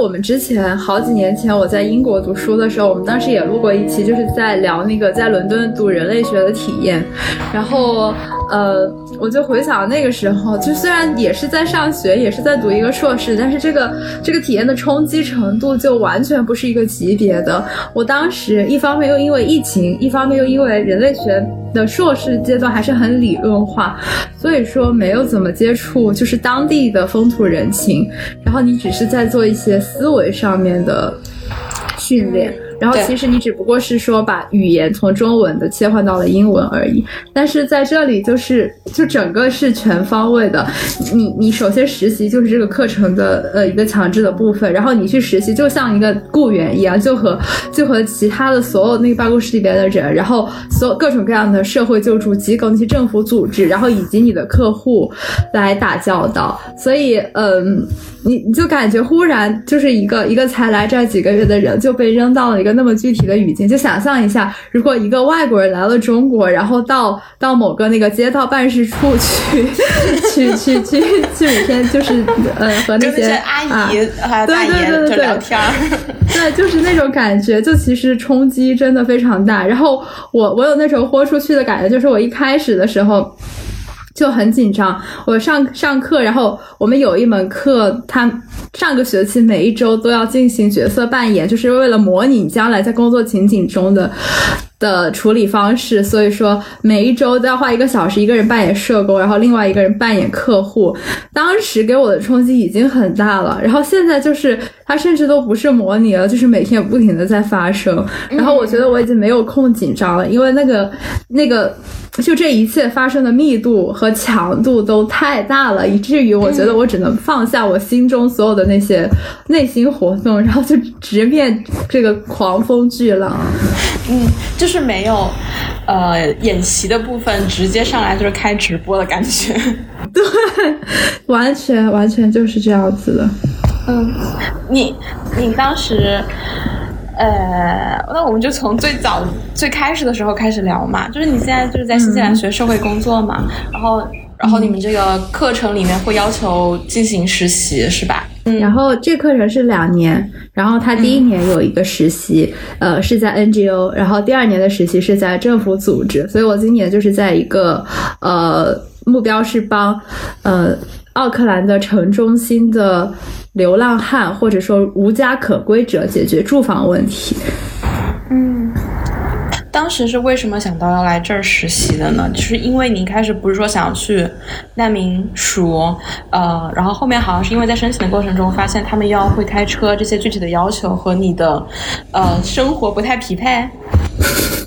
我们之前好几年前我在英国读书的时候，我们当时也录过一期，就是在聊那个在伦敦读人类学的体验。然后，呃，我就回想那个时候，就虽然也是在上学，也是在读一个硕士，但是这个这个体验的冲击程度就完全不是一个级别的。我当时一方面又因为疫情，一方面又因为人类学的硕士阶段还是很理论化，所以说没有怎么接触就是当地的风土人情，然后你只是在做一些思维上面的训练。然后其实你只不过是说把语言从中文的切换到了英文而已，但是在这里就是就整个是全方位的。你你首先实习就是这个课程的呃一个强制的部分，然后你去实习就像一个雇员一样，就和就和其他的所有那个办公室里边的人，然后所有各种各样的社会救助机构、那些政府组织，然后以及你的客户来打交道。所以嗯，你你就感觉忽然就是一个一个才来这儿几个月的人就被扔到了一个。那么具体的语境，就想象一下，如果一个外国人来了中国，然后到到某个那个街道办事处去去去去去每天就是呃和那些阿姨对对对对聊天，对，就是那种感觉，就其实冲击真的非常大。然后我我有那种豁出去的感觉，就是我一开始的时候。就很紧张，我上上课，然后我们有一门课，他上个学期每一周都要进行角色扮演，就是为了模拟将来在工作情景中的。的处理方式，所以说每一周都要花一个小时，一个人扮演社工，然后另外一个人扮演客户。当时给我的冲击已经很大了，然后现在就是它甚至都不是模拟了，就是每天不停的在发生。然后我觉得我已经没有空紧张了，因为那个那个就这一切发生的密度和强度都太大了，以至于我觉得我只能放下我心中所有的那些内心活动，然后就直面这个狂风巨浪。嗯，就是没有，呃，演习的部分，直接上来就是开直播的感觉。对，完全完全就是这样子的。嗯，你你当时，呃，那我们就从最早最开始的时候开始聊嘛。就是你现在就是在新西兰学社会工作嘛，然后然后你们这个课程里面会要求进行实习是吧？然后这课程是两年，然后他第一年有一个实习，呃，是在 NGO，然后第二年的实习是在政府组织，所以我今年就是在一个呃目标是帮呃奥克兰的城中心的流浪汉或者说无家可归者解决住房问题。嗯。当时是为什么想到要来这儿实习的呢？就是因为你一开始不是说想要去难民署，呃，然后后面好像是因为在申请的过程中发现他们要会开车，这些具体的要求和你的呃生活不太匹配。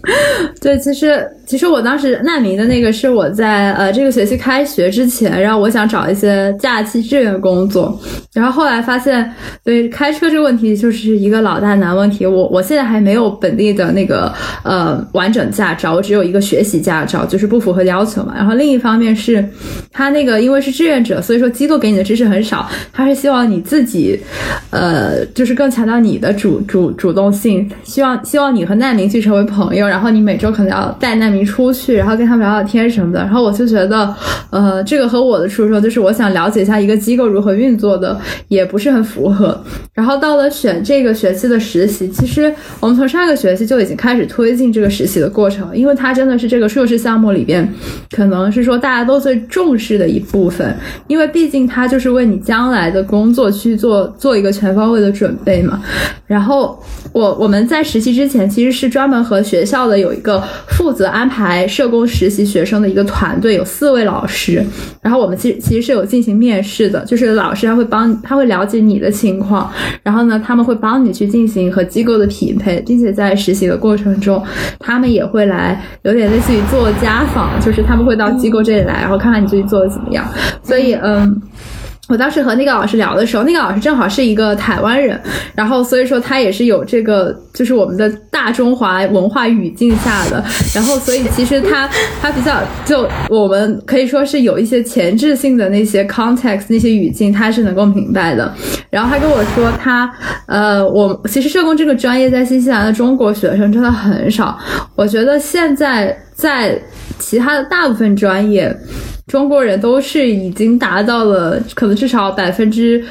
对，其实其实我当时难民的那个是我在呃这个学期开学之前，然后我想找一些假期志愿工作，然后后来发现，对开车这个问题就是一个老大难问题。我我现在还没有本地的那个呃完整驾照，我只有一个学习驾照，就是不符合要求嘛。然后另一方面是，他那个因为是志愿者，所以说机构给你的知识很少，他是希望你自己，呃，就是更强调你的主主主动性，希望希望你和难民去成为朋友。然后你每周可能要带难民出去，然后跟他们聊聊天什么的。然后我就觉得，呃，这个和我的初衷就是我想了解一下一个机构如何运作的，也不是很符合。然后到了选这个学期的实习，其实我们从上个学期就已经开始推进这个实习的过程，因为它真的是这个硕士项目里边，可能是说大家都最重视的一部分，因为毕竟它就是为你将来的工作去做做一个全方位的准备嘛。然后我我们在实习之前，其实是专门和学校。的有一个负责安排社工实习学生的一个团队，有四位老师。然后我们其实其实是有进行面试的，就是老师他会帮他会了解你的情况，然后呢他们会帮你去进行和机构的匹配，并且在实习的过程中，他们也会来有点类似于做家访，就是他们会到机构这里来，然后看看你自己做的怎么样。所以嗯。我当时和那个老师聊的时候，那个老师正好是一个台湾人，然后所以说他也是有这个，就是我们的大中华文化语境下的，然后所以其实他他比较就我们可以说是有一些前置性的那些 context 那些语境，他是能够明白的。然后他跟我说，他呃，我其实社工这个专业在新西兰的中国学生真的很少，我觉得现在在其他的大部分专业。中国人都是已经达到了可能至少百分之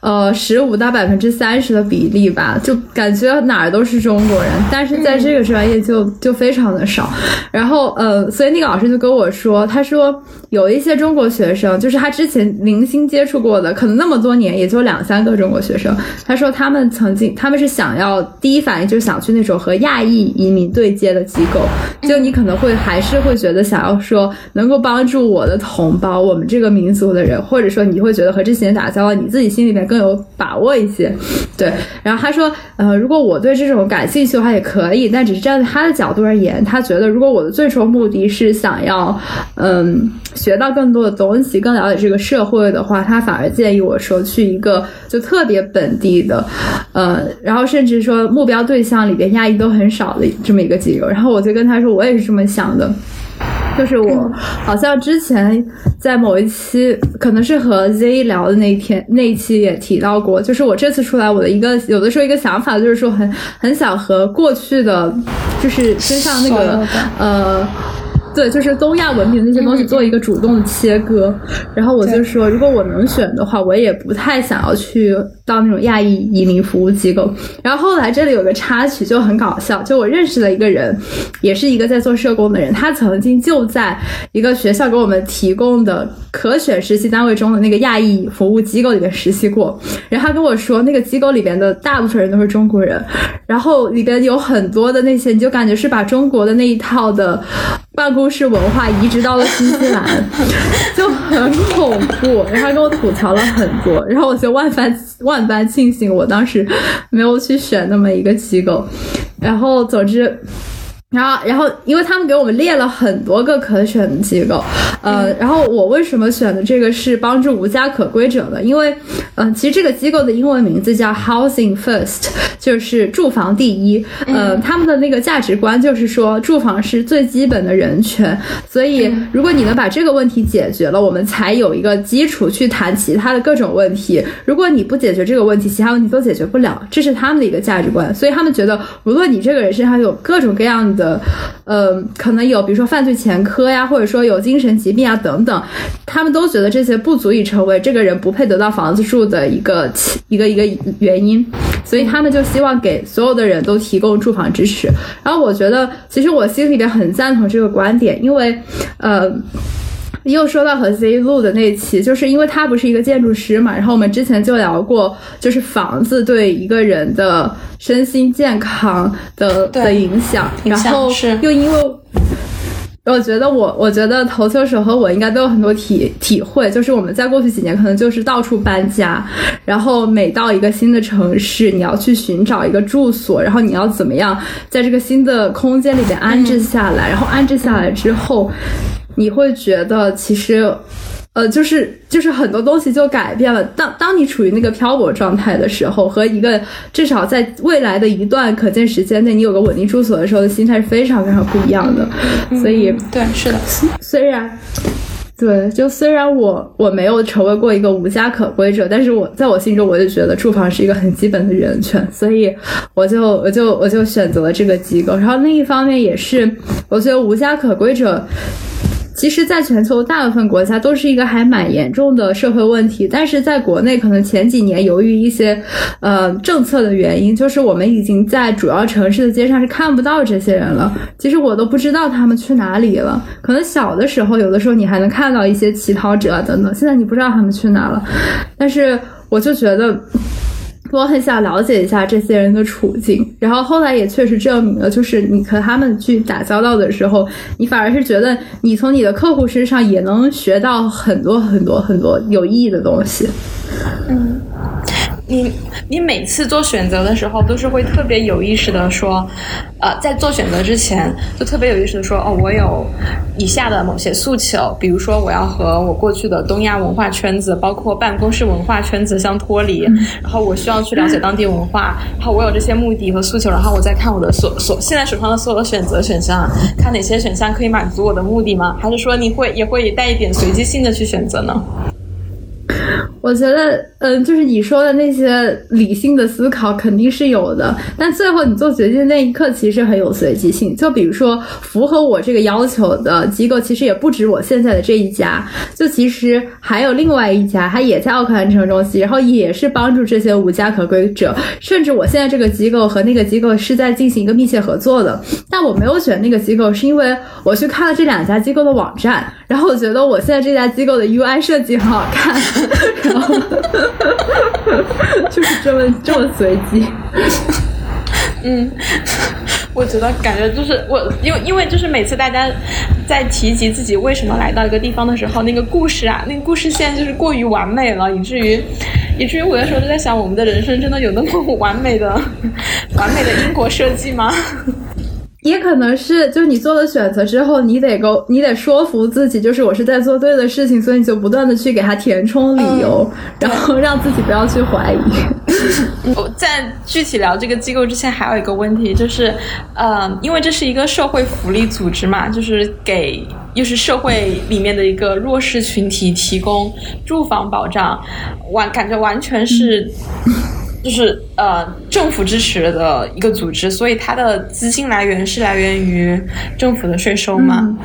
呃十五到百分之三十的比例吧，就感觉哪儿都是中国人，但是在这个专业就就非常的少。然后呃，所以那个老师就跟我说，他说有一些中国学生，就是他之前零星接触过的，可能那么多年也就两三个中国学生。他说他们曾经他们是想要第一反应就是想去那种和亚裔移民对接的机构，就你可能会还是会觉得想要说能够帮助我的同胞，我们这个民族的人，或者说你会觉得和这些人打交道，你自己心里面更有把握一些。对，然后他说，呃，如果我对这种感兴趣的话也可以，但只是站在他的角度而言，他觉得如果我的最终目的是想要，嗯，学到更多的东西，更了解这个社会的话，他反而建议我说去一个就特别本地的，呃，然后甚至说目标对象里边亚裔都很少的这么一个机构。然后我就跟他说，我也是这么想的。就是我好像之前在某一期，可能是和 Z 聊的那一天那一期也提到过，就是我这次出来，我的一个有的时候一个想法就是说很很想和过去的，就是身上那个呃。对，就是东亚文明那些东西做一个主动的切割，然后我就说，如果我能选的话，我也不太想要去到那种亚裔移民服务机构。然后后来这里有个插曲就很搞笑，就我认识了一个人，也是一个在做社工的人，他曾经就在一个学校给我们提供的可选实习单位中的那个亚裔服务机构里面实习过。然后他跟我说，那个机构里边的大部分人都是中国人，然后里边有很多的那些，你就感觉是把中国的那一套的。办公室文化移植到了新西兰，就很恐怖。然后他跟我吐槽了很多，然后我就万般万般庆幸，我当时没有去选那么一个机构。然后总之。然后，然后，因为他们给我们列了很多个可选的机构，呃，然后我为什么选的这个是帮助无家可归者呢？因为，嗯，其实这个机构的英文名字叫 Housing First，就是住房第一。呃，他们的那个价值观就是说，住房是最基本的人权。所以，如果你能把这个问题解决了，我们才有一个基础去谈其他的各种问题。如果你不解决这个问题，其他问题都解决不了。这是他们的一个价值观。所以他们觉得，无论你这个人身上有各种各样的。的，呃，可能有，比如说犯罪前科呀，或者说有精神疾病啊等等，他们都觉得这些不足以成为这个人不配得到房子住的一个一个一个原因，所以他们就希望给所有的人都提供住房支持。然后我觉得，其实我心里边很赞同这个观点，因为，呃。又说到和 Z 录的那期，就是因为他不是一个建筑师嘛，然后我们之前就聊过，就是房子对一个人的身心健康的的影响，然后又因为我觉得我我觉得投球手和我应该都有很多体体会，就是我们在过去几年可能就是到处搬家，然后每到一个新的城市，你要去寻找一个住所，然后你要怎么样在这个新的空间里边安置下来，然后安置下来之后。你会觉得其实，呃，就是就是很多东西就改变了。当当你处于那个漂泊状态的时候，和一个至少在未来的一段可见时间内，你有个稳定住所的时候的心态是非常非常不一样的。所以，对，是的。虽然，对，就虽然我我没有成为过一个无家可归者，但是我在我心中，我就觉得住房是一个很基本的人权，所以我就我就我就选择了这个机构。然后另一方面也是，我觉得无家可归者。其实，在全球大部分国家都是一个还蛮严重的社会问题，但是在国内，可能前几年由于一些呃政策的原因，就是我们已经在主要城市的街上是看不到这些人了。其实我都不知道他们去哪里了。可能小的时候，有的时候你还能看到一些乞讨者等等，现在你不知道他们去哪了。但是我就觉得。我很想了解一下这些人的处境，然后后来也确实证明了，就是你和他们去打交道的时候，你反而是觉得你从你的客户身上也能学到很多很多很多有意义的东西。嗯。你你每次做选择的时候，都是会特别有意识的说，呃，在做选择之前，就特别有意识的说，哦，我有以下的某些诉求，比如说我要和我过去的东亚文化圈子，包括办公室文化圈子相脱离，然后我需要去了解当地文化，然后我有这些目的和诉求，然后我再看我的所所现在手上的所有的选择选项，看哪些选项可以满足我的目的吗？还是说你会也会带一点随机性的去选择呢？我觉得，嗯，就是你说的那些理性的思考肯定是有的，但最后你做决定那一刻其实很有随机性。就比如说，符合我这个要求的机构，其实也不止我现在的这一家，就其实还有另外一家，它也在奥克兰城中心，然后也是帮助这些无家可归者，甚至我现在这个机构和那个机构是在进行一个密切合作的。但我没有选那个机构，是因为我去看了这两家机构的网站，然后我觉得我现在这家机构的 UI 设计很好看。然 后就是这么这么随机，嗯，我觉得感觉就是我，因为因为就是每次大家在提及自己为什么来到一个地方的时候，那个故事啊，那个故事线就是过于完美了，以至于以至于我有时候就在想，我们的人生真的有那么完美的完美的因果设计吗？也可能是，就是你做了选择之后，你得够，你得说服自己，就是我是在做对的事情，所以你就不断的去给他填充理由，然后让自己不要去怀疑。我在具体聊这个机构之前，还有一个问题，就是，呃，因为这是一个社会福利组织嘛，就是给又是社会里面的一个弱势群体提供住房保障，完感觉完全是。就是呃，政府支持的一个组织，所以它的资金来源是来源于政府的税收吗？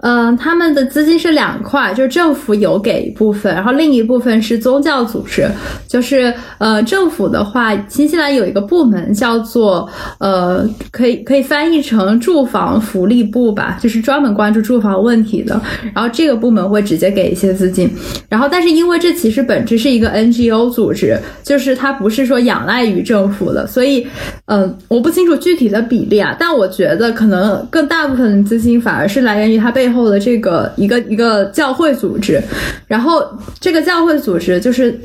嗯他们的资金是两块，就是政府有给一部分，然后另一部分是宗教组织。就是呃，政府的话，新西兰有一个部门叫做呃，可以可以翻译成住房福利部吧，就是专门关注住房问题的。然后这个部门会直接给一些资金。然后，但是因为这其实本质是一个 NGO 组织，就是它不是说仰赖于政府的，所以嗯，我不清楚具体的比例啊，但我觉得可能更大部分的资金反而是来。来源于它背后的这个一个一个教会组织，然后这个教会组织就是，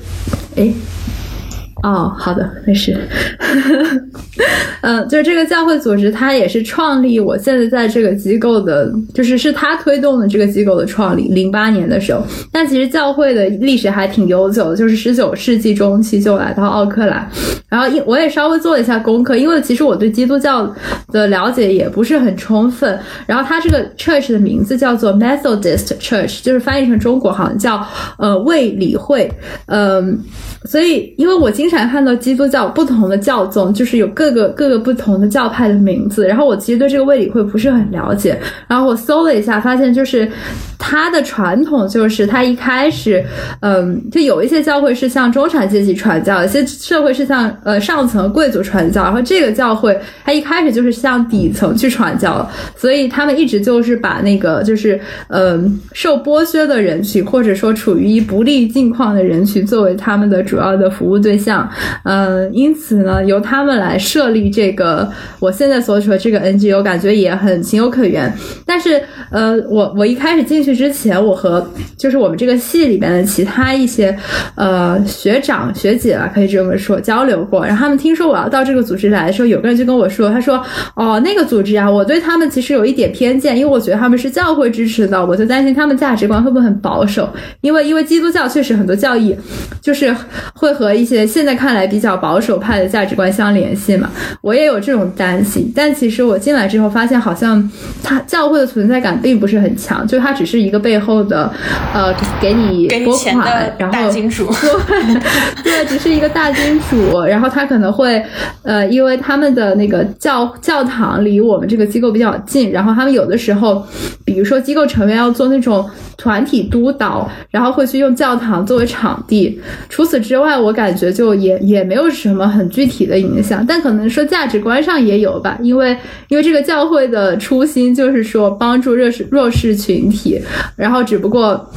哎。哦，好的，没事。嗯，就是这个教会组织，它也是创立我现在在这个机构的，就是是他推动的这个机构的创立。零八年的时候，但其实教会的历史还挺悠久的，就是十九世纪中期就来到奥克兰。然后，因我也稍微做了一下功课，因为其实我对基督教的了解也不是很充分。然后，它这个 church 的名字叫做 Methodist Church，就是翻译成中国好像叫呃卫理会。嗯，所以因为我经经常看到基督教不同的教宗，就是有各个各个不同的教派的名字。然后我其实对这个卫理会不是很了解。然后我搜了一下，发现就是它的传统就是它一开始，嗯，就有一些教会是向中产阶级传教，有些社会是向呃上层贵族传教。然后这个教会它一开始就是向底层去传教，所以他们一直就是把那个就是嗯受剥削的人群，或者说处于不利境况的人群作为他们的主要的服务对象。嗯，因此呢，由他们来设立这个我现在所处的这个 NGO，感觉也很情有可原。但是，呃，我我一开始进去之前，我和就是我们这个系里边的其他一些呃学长学姐啊，可以这么说交流过。然后他们听说我要到这个组织来的时候，有个人就跟我说，他说：“哦，那个组织啊，我对他们其实有一点偏见，因为我觉得他们是教会支持的，我就担心他们价值观会不会很保守。因为因为基督教确实很多教义就是会和一些现在。”在看来比较保守派的价值观相联系嘛，我也有这种担心。但其实我进来之后发现，好像他教会的存在感并不是很强，就它只是一个背后的，呃，给你拨款，然后大金主，对，只是一个大金主。然后他可能会，呃，因为他们的那个教教堂离我们这个机构比较近，然后他们有的时候，比如说机构成员要做那种团体督导，然后会去用教堂作为场地。除此之外，我感觉就。也也没有什么很具体的影响，但可能说价值观上也有吧，因为因为这个教会的初心就是说帮助弱势弱势群体，然后只不过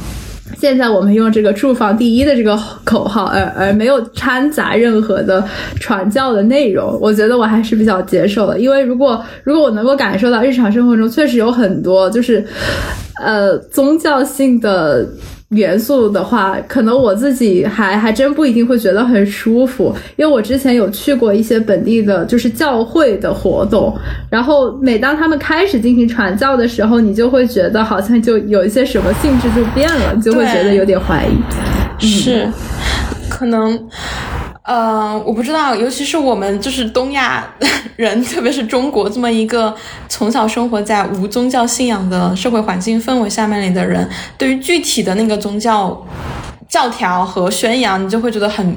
现在我们用这个住房第一的这个口号，而而没有掺杂任何的传教的内容，我觉得我还是比较接受的，因为如果如果我能够感受到日常生活中确实有很多就是呃宗教性的。元素的话，可能我自己还还真不一定会觉得很舒服，因为我之前有去过一些本地的，就是教会的活动，然后每当他们开始进行传教的时候，你就会觉得好像就有一些什么性质就变了，就会觉得有点怀疑。是，可能。呃，我不知道，尤其是我们就是东亚 人，特别是中国这么一个从小生活在无宗教信仰的社会环境氛围下面里的人，对于具体的那个宗教。教条和宣扬，你就会觉得很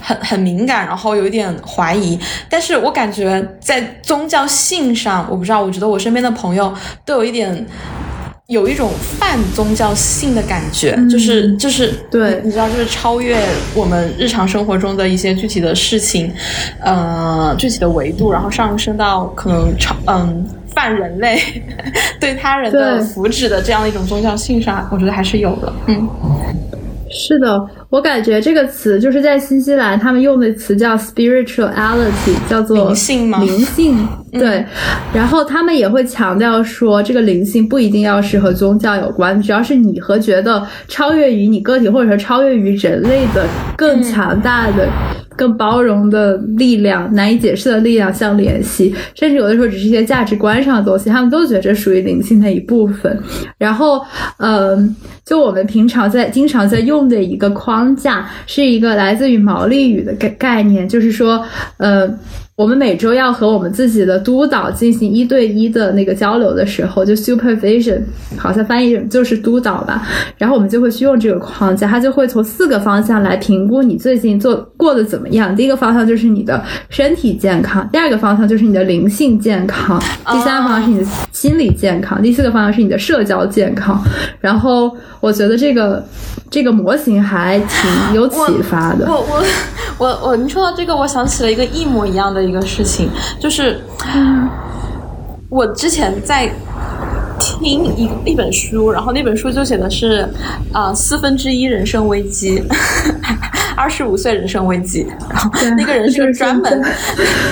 很很敏感，然后有一点怀疑。但是我感觉在宗教性上，我不知道，我觉得我身边的朋友都有一点。有一种泛宗教性的感觉，就是就是对，你知道，就是超越我们日常生活中的一些具体的事情，呃，具体的维度，然后上升到可能超嗯泛人类 对他人的福祉的这样的一种宗教性上，我觉得还是有的，嗯。是的，我感觉这个词就是在新西兰，他们用的词叫 spirituality，叫做灵性吗？灵性，对。然后他们也会强调说，这个灵性不一定要是和宗教有关，只要是你和觉得超越于你个体，或者说超越于人类的更强大的。更包容的力量，难以解释的力量相联系，甚至有的时候只是一些价值观上的东西，他们都觉得这属于灵性的一部分。然后，嗯，就我们平常在经常在用的一个框架，是一个来自于毛利语的概概念，就是说，呃。我们每周要和我们自己的督导进行一对一的那个交流的时候，就 supervision，好像翻译就是督导吧。然后我们就会去用这个框架，它就会从四个方向来评估你最近做过得怎么样。第一个方向就是你的身体健康，第二个方向就是你的灵性健康，第三个方向是你的心理健康，第四个方向是你的社交健康。然后我觉得这个这个模型还挺有启发的。我我我我，你说到这个，我想起了一个一模一样的。一个事情就是，我之前在听一一本书，然后那本书就写的是啊四分之一人生危机，二十五岁人生危机，然后那个人是个专门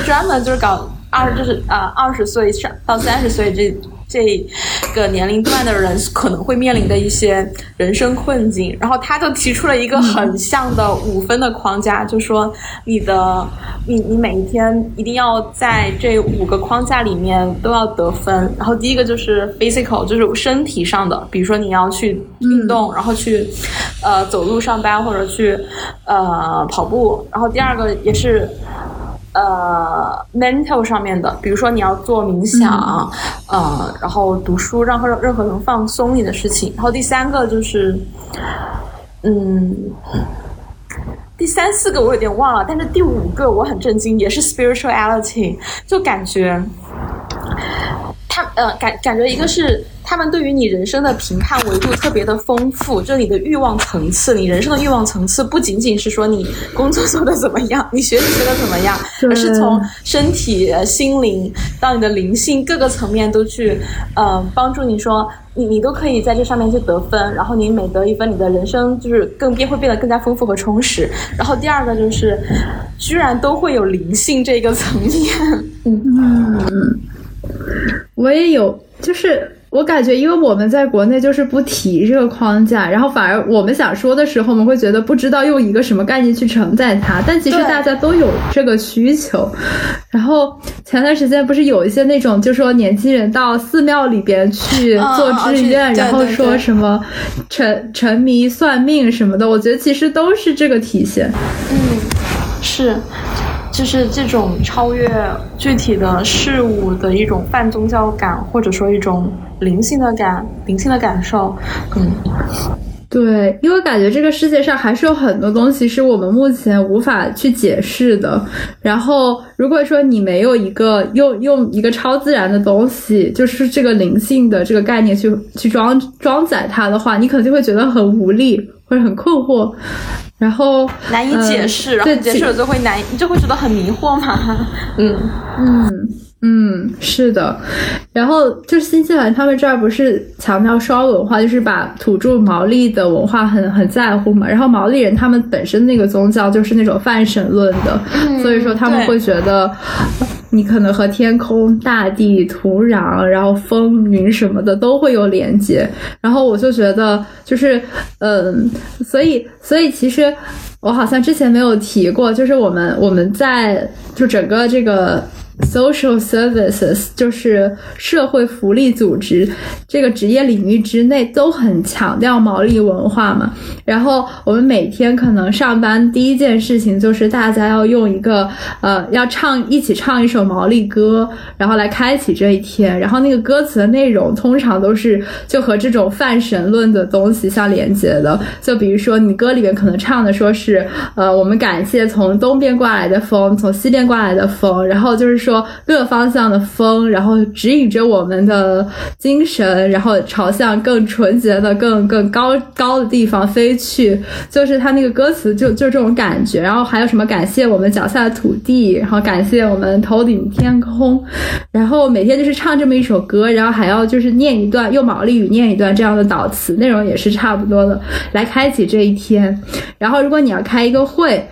专门就是搞二就是啊二十岁上到三十岁这。这个年龄段的人可能会面临的一些人生困境，然后他就提出了一个很像的五分的框架，就说你的你你每一天一定要在这五个框架里面都要得分。然后第一个就是 physical，就是身体上的，比如说你要去运动，然后去呃走路上班或者去呃跑步。然后第二个也是。呃，mental 上面的，比如说你要做冥想，呃，然后读书，让任任何人放松你的事情。然后第三个就是，嗯，第三四个我有点忘了，但是第五个我很震惊，也是 spirituality，就感觉他呃感感觉一个是。他们对于你人生的评判维度特别的丰富，就你的欲望层次，你人生的欲望层次不仅仅是说你工作做的怎么样，你学习学的怎么样，而是从身体、心灵到你的灵性各个层面都去，呃，帮助你说你你都可以在这上面去得分，然后你每得一分，你的人生就是更变会变得更加丰富和充实。然后第二个就是，居然都会有灵性这个层面，嗯，我也有，就是。我感觉，因为我们在国内就是不提这个框架，然后反而我们想说的时候，我们会觉得不知道用一个什么概念去承载它。但其实大家都有这个需求。然后前段时间不是有一些那种，就说年轻人到寺庙里边去做志愿，然后说什么沉沉迷算命什么的。我觉得其实都是这个体现。嗯，是。就是这种超越具体的事物的一种泛宗教感，或者说一种灵性的感、灵性的感受。嗯，对，因为感觉这个世界上还是有很多东西是我们目前无法去解释的。然后，如果说你没有一个用用一个超自然的东西，就是这个灵性的这个概念去去装装载它的话，你可能就会觉得很无力或者很困惑。然后难以解释，然后解释了就会难，你就会觉得很迷惑嘛。嗯嗯嗯，是的。然后就是新西兰他们这儿不是强调双文化，就是把土著毛利的文化很很在乎嘛。然后毛利人他们本身那个宗教就是那种泛神论的，所以说他们会觉得。你可能和天空、大地、土壤，然后风云什么的都会有连接。然后我就觉得，就是，嗯，所以，所以其实我好像之前没有提过，就是我们我们在就整个这个 social services，就是社会福利组织这个职业领域之内都很强调毛利文化嘛。然后我们每天可能上班第一件事情就是大家要用一个呃要唱一起唱一首毛利歌，然后来开启这一天。然后那个歌词的内容通常都是就和这种泛神论的东西相连接的。就比如说你歌里面可能唱的说是呃我们感谢从东边刮来的风，从西边刮来的风，然后就是说各方向的风，然后指引着我们的精神，然后朝向更纯洁的、更更高高的地方飞去。就是他那个歌词就就这种感觉。然后还有什么感谢我们脚下的土地，然后感谢我们头顶天空，然后每天就是唱这么一首歌，然后还要就是念一段用毛利语念一段这样的导词，内容也是差不多的，来开启这一天。然后如果你要开一个会。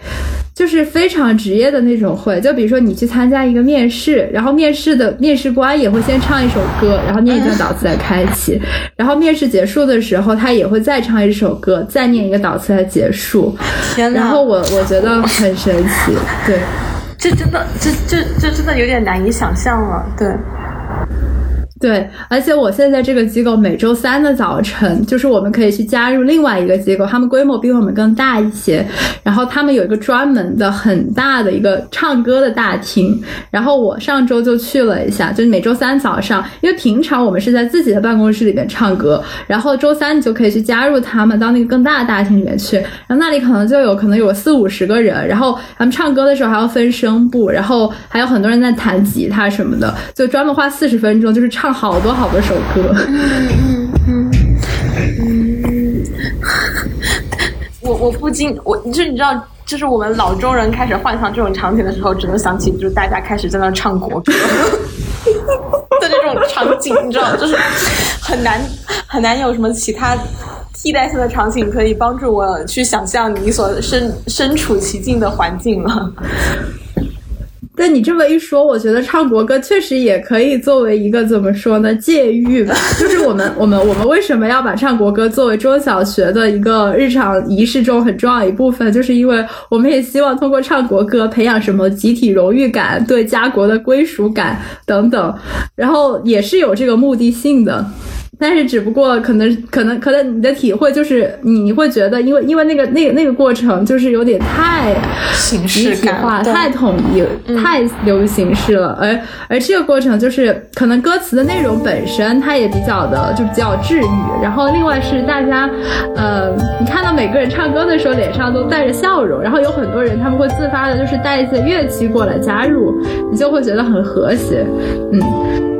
就是非常职业的那种会，就比如说你去参加一个面试，然后面试的面试官也会先唱一首歌，然后念一段导词来开启，然后面试结束的时候，他也会再唱一首歌，再念一个导词来结束。天呐！然后我我觉得很神奇，对，这真的，这这这真的有点难以想象了，对。对，而且我现在这个机构每周三的早晨，就是我们可以去加入另外一个机构，他们规模比我们更大一些，然后他们有一个专门的很大的一个唱歌的大厅，然后我上周就去了一下，就是每周三早上，因为平常我们是在自己的办公室里面唱歌，然后周三你就可以去加入他们到那个更大的大厅里面去，然后那里可能就有可能有四五十个人，然后他们唱歌的时候还要分声部，然后还有很多人在弹吉他什么的，就专门花四十分钟就是唱。好多好多首歌，嗯嗯嗯，我我不禁我就是你知道，就是我们老中人开始幻想这种场景的时候，只能想起就是大家开始在那唱国歌。的这种场景，你知道，就是很难很难有什么其他替代性的场景可以帮助我去想象你所身身处其境的环境了。但你这么一说，我觉得唱国歌确实也可以作为一个怎么说呢，戒欲吧。就是我们我们我们为什么要把唱国歌作为中小学的一个日常仪式中很重要一部分？就是因为我们也希望通过唱国歌培养什么集体荣誉感、对家国的归属感等等，然后也是有这个目的性的。但是，只不过可能，可能，可能你的体会就是，你会觉得，因为，因为那个，那个，那个过程就是有点太形式化、太统一、太流于形式了。而，而这个过程就是，可能歌词的内容本身它也比较的，就比较治愈。然后，另外是大家，呃，你看到每个人唱歌的时候脸上都带着笑容，然后有很多人他们会自发的，就是带一些乐器过来加入，你就会觉得很和谐，嗯。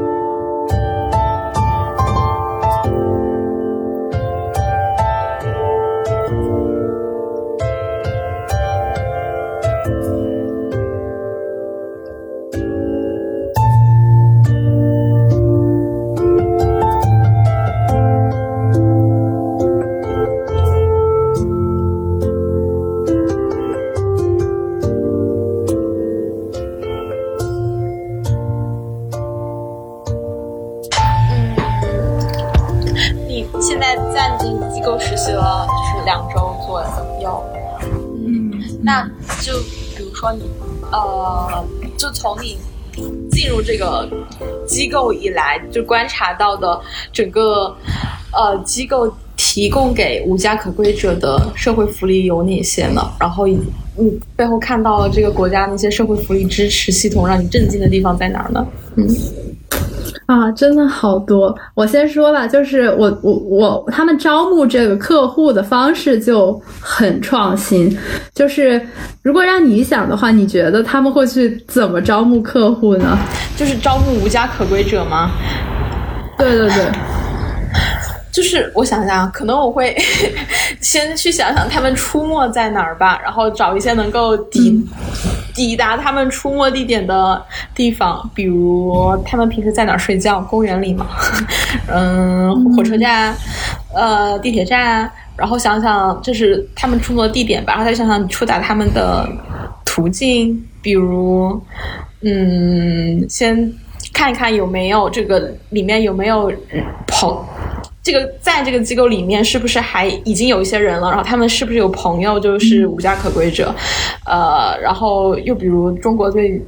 就从你进入这个机构以来，就观察到的整个呃机构提供给无家可归者的社会福利有哪些呢？然后你背后看到了这个国家那些社会福利支持系统让你震惊的地方在哪儿呢？嗯。啊，真的好多！我先说吧，就是我我我，他们招募这个客户的方式就很创新。就是如果让你想的话，你觉得他们会去怎么招募客户呢？就是招募无家可归者吗？对对对。就是我想想，可能我会 先去想想他们出没在哪儿吧，然后找一些能够抵抵达他们出没地点的地方，比如他们平时在哪儿睡觉，公园里嘛，嗯，火车站，呃，地铁站，然后想想这是他们出没的地点吧，然后再想想你触达他们的途径，比如，嗯，先看一看有没有这个里面有没有朋。这个在这个机构里面是不是还已经有一些人了？然后他们是不是有朋友就是无家可归者？呃，然后又比如中国最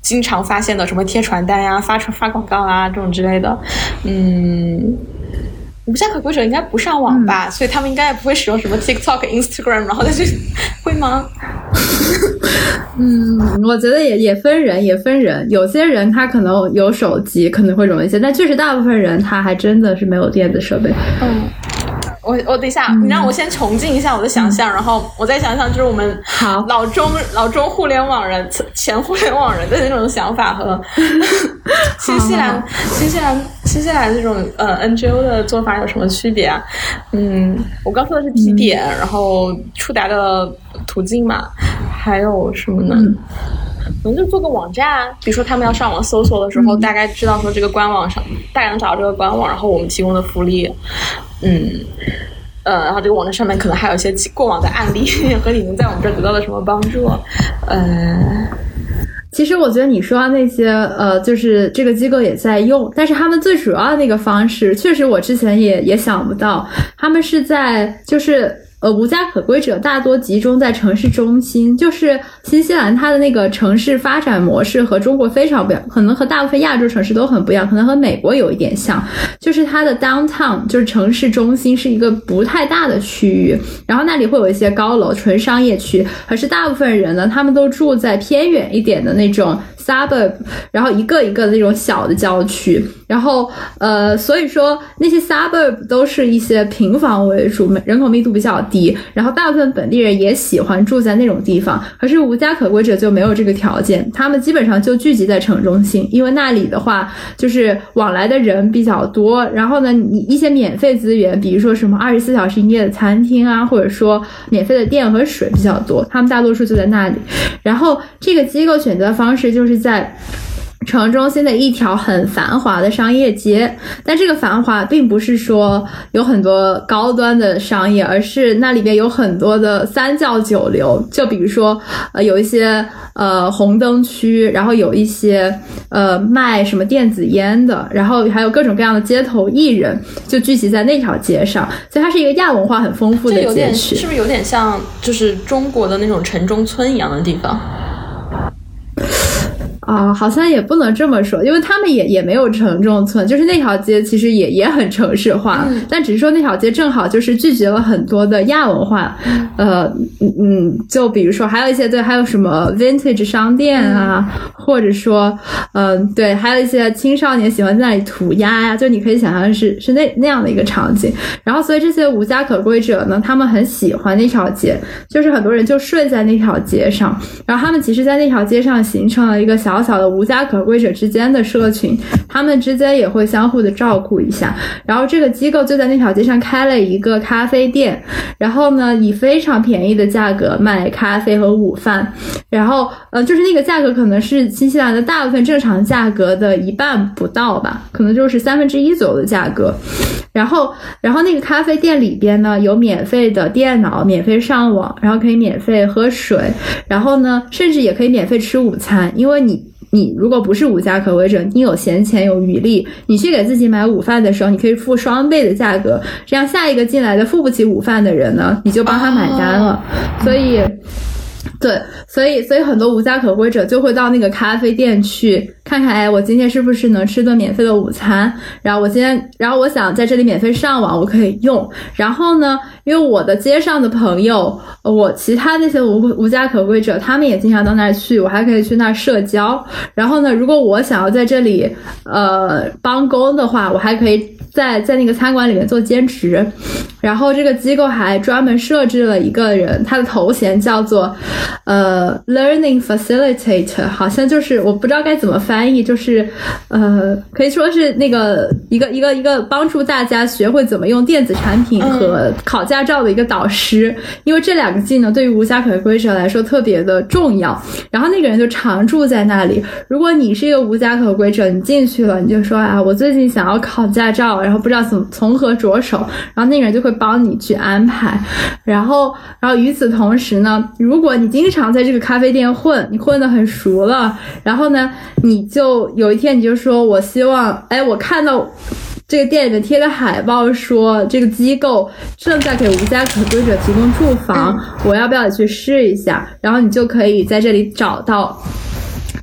经常发现的什么贴传单呀、发传发广告啊这种之类的，嗯。无家可归者应该不上网吧，所以他们应该也不会使用什么 TikTok、Instagram，然后再去会吗？嗯，我觉得也也分人，也分人。有些人他可能有手机，可能会容易一些，但确实大部分人他还真的是没有电子设备。嗯。我我等一下，你让我先穷尽一下我的想象，然后我再想想，就是我们老中老中互联网人、前互联网人的那种想法和新西兰、新西兰、新西兰这种呃 NGO 的做法有什么区别啊？嗯，我刚说的是提点，然后触达的途径嘛，还有什么呢？可能就做个网站，比如说他们要上网搜索的时候，大概知道说这个官网上大概能找到这个官网，然后我们提供的福利。嗯，呃，然后这个网站上面可能还有一些过往的案例 和你们在我们这儿得到的什么帮助。呃，其实我觉得你说的那些，呃，就是这个机构也在用，但是他们最主要的那个方式，确实我之前也也想不到，他们是在就是。呃，无家可归者大多集中在城市中心，就是新西兰它的那个城市发展模式和中国非常不一样，可能和大部分亚洲城市都很不一样，可能和美国有一点像，就是它的 downtown 就是城市中心是一个不太大的区域，然后那里会有一些高楼，纯商业区，可是大部分人呢，他们都住在偏远一点的那种。suburb，然后一个一个的那种小的郊区，然后呃，所以说那些 suburb 都是一些平房为主，人口密度比较低，然后大部分本地人也喜欢住在那种地方。可是无家可归者就没有这个条件，他们基本上就聚集在城中心，因为那里的话就是往来的人比较多，然后呢，你一些免费资源，比如说什么二十四小时营业的餐厅啊，或者说免费的电和水比较多，他们大多数就在那里。然后这个机构选择的方式就是。在城中心的一条很繁华的商业街，但这个繁华并不是说有很多高端的商业，而是那里边有很多的三教九流。就比如说，呃，有一些呃红灯区，然后有一些呃卖什么电子烟的，然后还有各种各样的街头艺人就聚集在那条街上，所以它是一个亚文化很丰富的街区。是不是有点像就是中国的那种城中村一样的地方？啊，好像也不能这么说，因为他们也也没有城中村，就是那条街其实也也很城市化，但只是说那条街正好就是聚集了很多的亚文化，呃，嗯，就比如说还有一些对，还有什么 vintage 商店啊，或者说，嗯，对，还有一些青少年喜欢在那里涂鸦呀，就你可以想象是是那那样的一个场景。然后，所以这些无家可归者呢，他们很喜欢那条街，就是很多人就睡在那条街上，然后他们其实，在那条街上形成了一个小。小小的无家可归者之间的社群，他们之间也会相互的照顾一下。然后这个机构就在那条街上开了一个咖啡店，然后呢，以非常便宜的价格卖咖啡和午饭。然后，呃，就是那个价格可能是新西兰的大部分正常价格的一半不到吧，可能就是三分之一左右的价格。然后，然后那个咖啡店里边呢，有免费的电脑，免费上网，然后可以免费喝水，然后呢，甚至也可以免费吃午餐，因为你。你如果不是无家可归者，你有闲钱有余力，你去给自己买午饭的时候，你可以付双倍的价格，这样下一个进来的付不起午饭的人呢，你就帮他买单了。所以。对，所以所以很多无家可归者就会到那个咖啡店去看看，哎，我今天是不是能吃顿免费的午餐？然后我今天，然后我想在这里免费上网，我可以用。然后呢，因为我的街上的朋友，我其他那些无无家可归者，他们也经常到那儿去，我还可以去那儿社交。然后呢，如果我想要在这里呃帮工的话，我还可以在在那个餐馆里面做兼职。然后这个机构还专门设置了一个人，他的头衔叫做。呃，learning facilitator 好像就是我不知道该怎么翻译，就是呃，可以说是那个一个一个一个帮助大家学会怎么用电子产品和考驾照的一个导师，因为这两个技能对于无家可归者来说特别的重要。然后那个人就常住在那里。如果你是一个无家可归者，你进去了，你就说啊，我最近想要考驾照，然后不知道怎从何着手，然后那个人就会帮你去安排。然后，然后与此同时呢，如果你经常在这个咖啡店混，你混得很熟了，然后呢，你就有一天你就说，我希望，哎，我看到这个店里面贴的海报说这个机构正在给无家可归者提供住房，我要不要去试一下？然后你就可以在这里找到。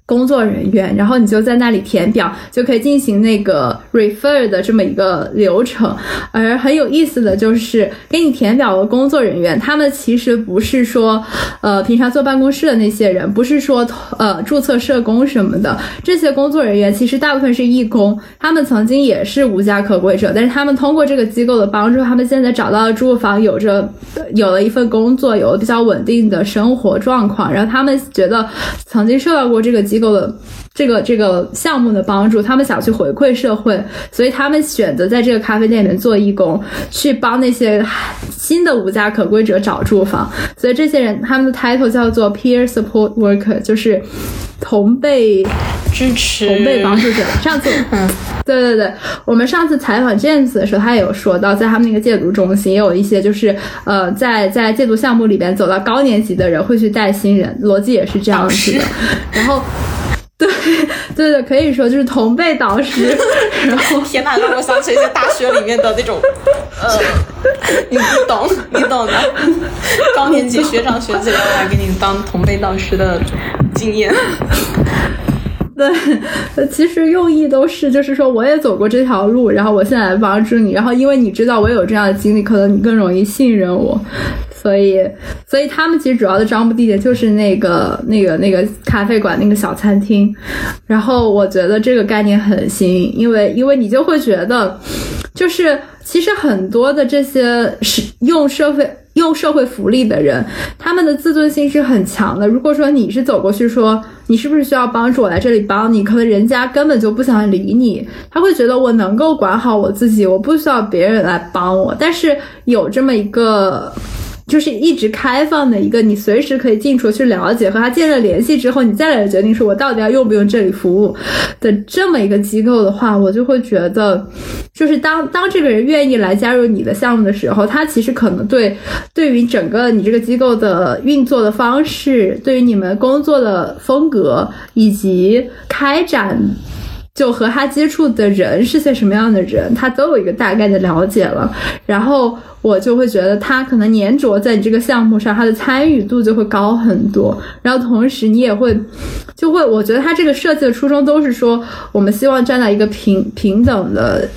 工作人员，然后你就在那里填表，就可以进行那个 refer 的这么一个流程。而很有意思的就是，给你填表的工作人员，他们其实不是说，呃，平常坐办公室的那些人，不是说呃注册社工什么的。这些工作人员其实大部分是义工，他们曾经也是无家可归者，但是他们通过这个机构的帮助，他们现在找到了住房，有着有了一份工作，有了比较稳定的生活状况。然后他们觉得曾经受到过这个个。机构的这个这个项目的帮助，他们想去回馈社会，所以他们选择在这个咖啡店里面做义工，去帮那些新的无家可归者找住房。所以这些人他们的 title 叫做 peer support worker，就是同辈支持、同辈帮助者。上次，嗯，对对对，我们上次采访 James 的时候，他也有说到，在他们那个戒毒中心，也有一些就是呃，在在戒毒项目里边走到高年级的人会去带新人，逻辑也是这样子的。然后。对对对，可以说就是同辈导师。然后天哪，让我想起一些大学里面的那种，呃，你不懂，你懂的。高年级学长学姐要来给你当同辈导师的经验。对，其实用意都是，就是说我也走过这条路，然后我现在来帮助你，然后因为你知道我有这样的经历，可能你更容易信任我。所以，所以他们其实主要的招募地点就是那个、那个、那个咖啡馆、那个小餐厅。然后我觉得这个概念很新，因为因为你就会觉得，就是其实很多的这些是用社会用社会福利的人，他们的自尊心是很强的。如果说你是走过去说你是不是需要帮助，我来这里帮你，可能人家根本就不想理你，他会觉得我能够管好我自己，我不需要别人来帮我。但是有这么一个。就是一直开放的一个，你随时可以进出去了解，和他建了联系之后，你再来决定说我到底要用不用这里服务的这么一个机构的话，我就会觉得，就是当当这个人愿意来加入你的项目的时候，他其实可能对对于整个你这个机构的运作的方式，对于你们工作的风格以及开展。就和他接触的人是些什么样的人，他都有一个大概的了解了，然后我就会觉得他可能粘着在你这个项目上，他的参与度就会高很多。然后同时你也会，就会，我觉得他这个设计的初衷都是说，我们希望站在一个平平等的。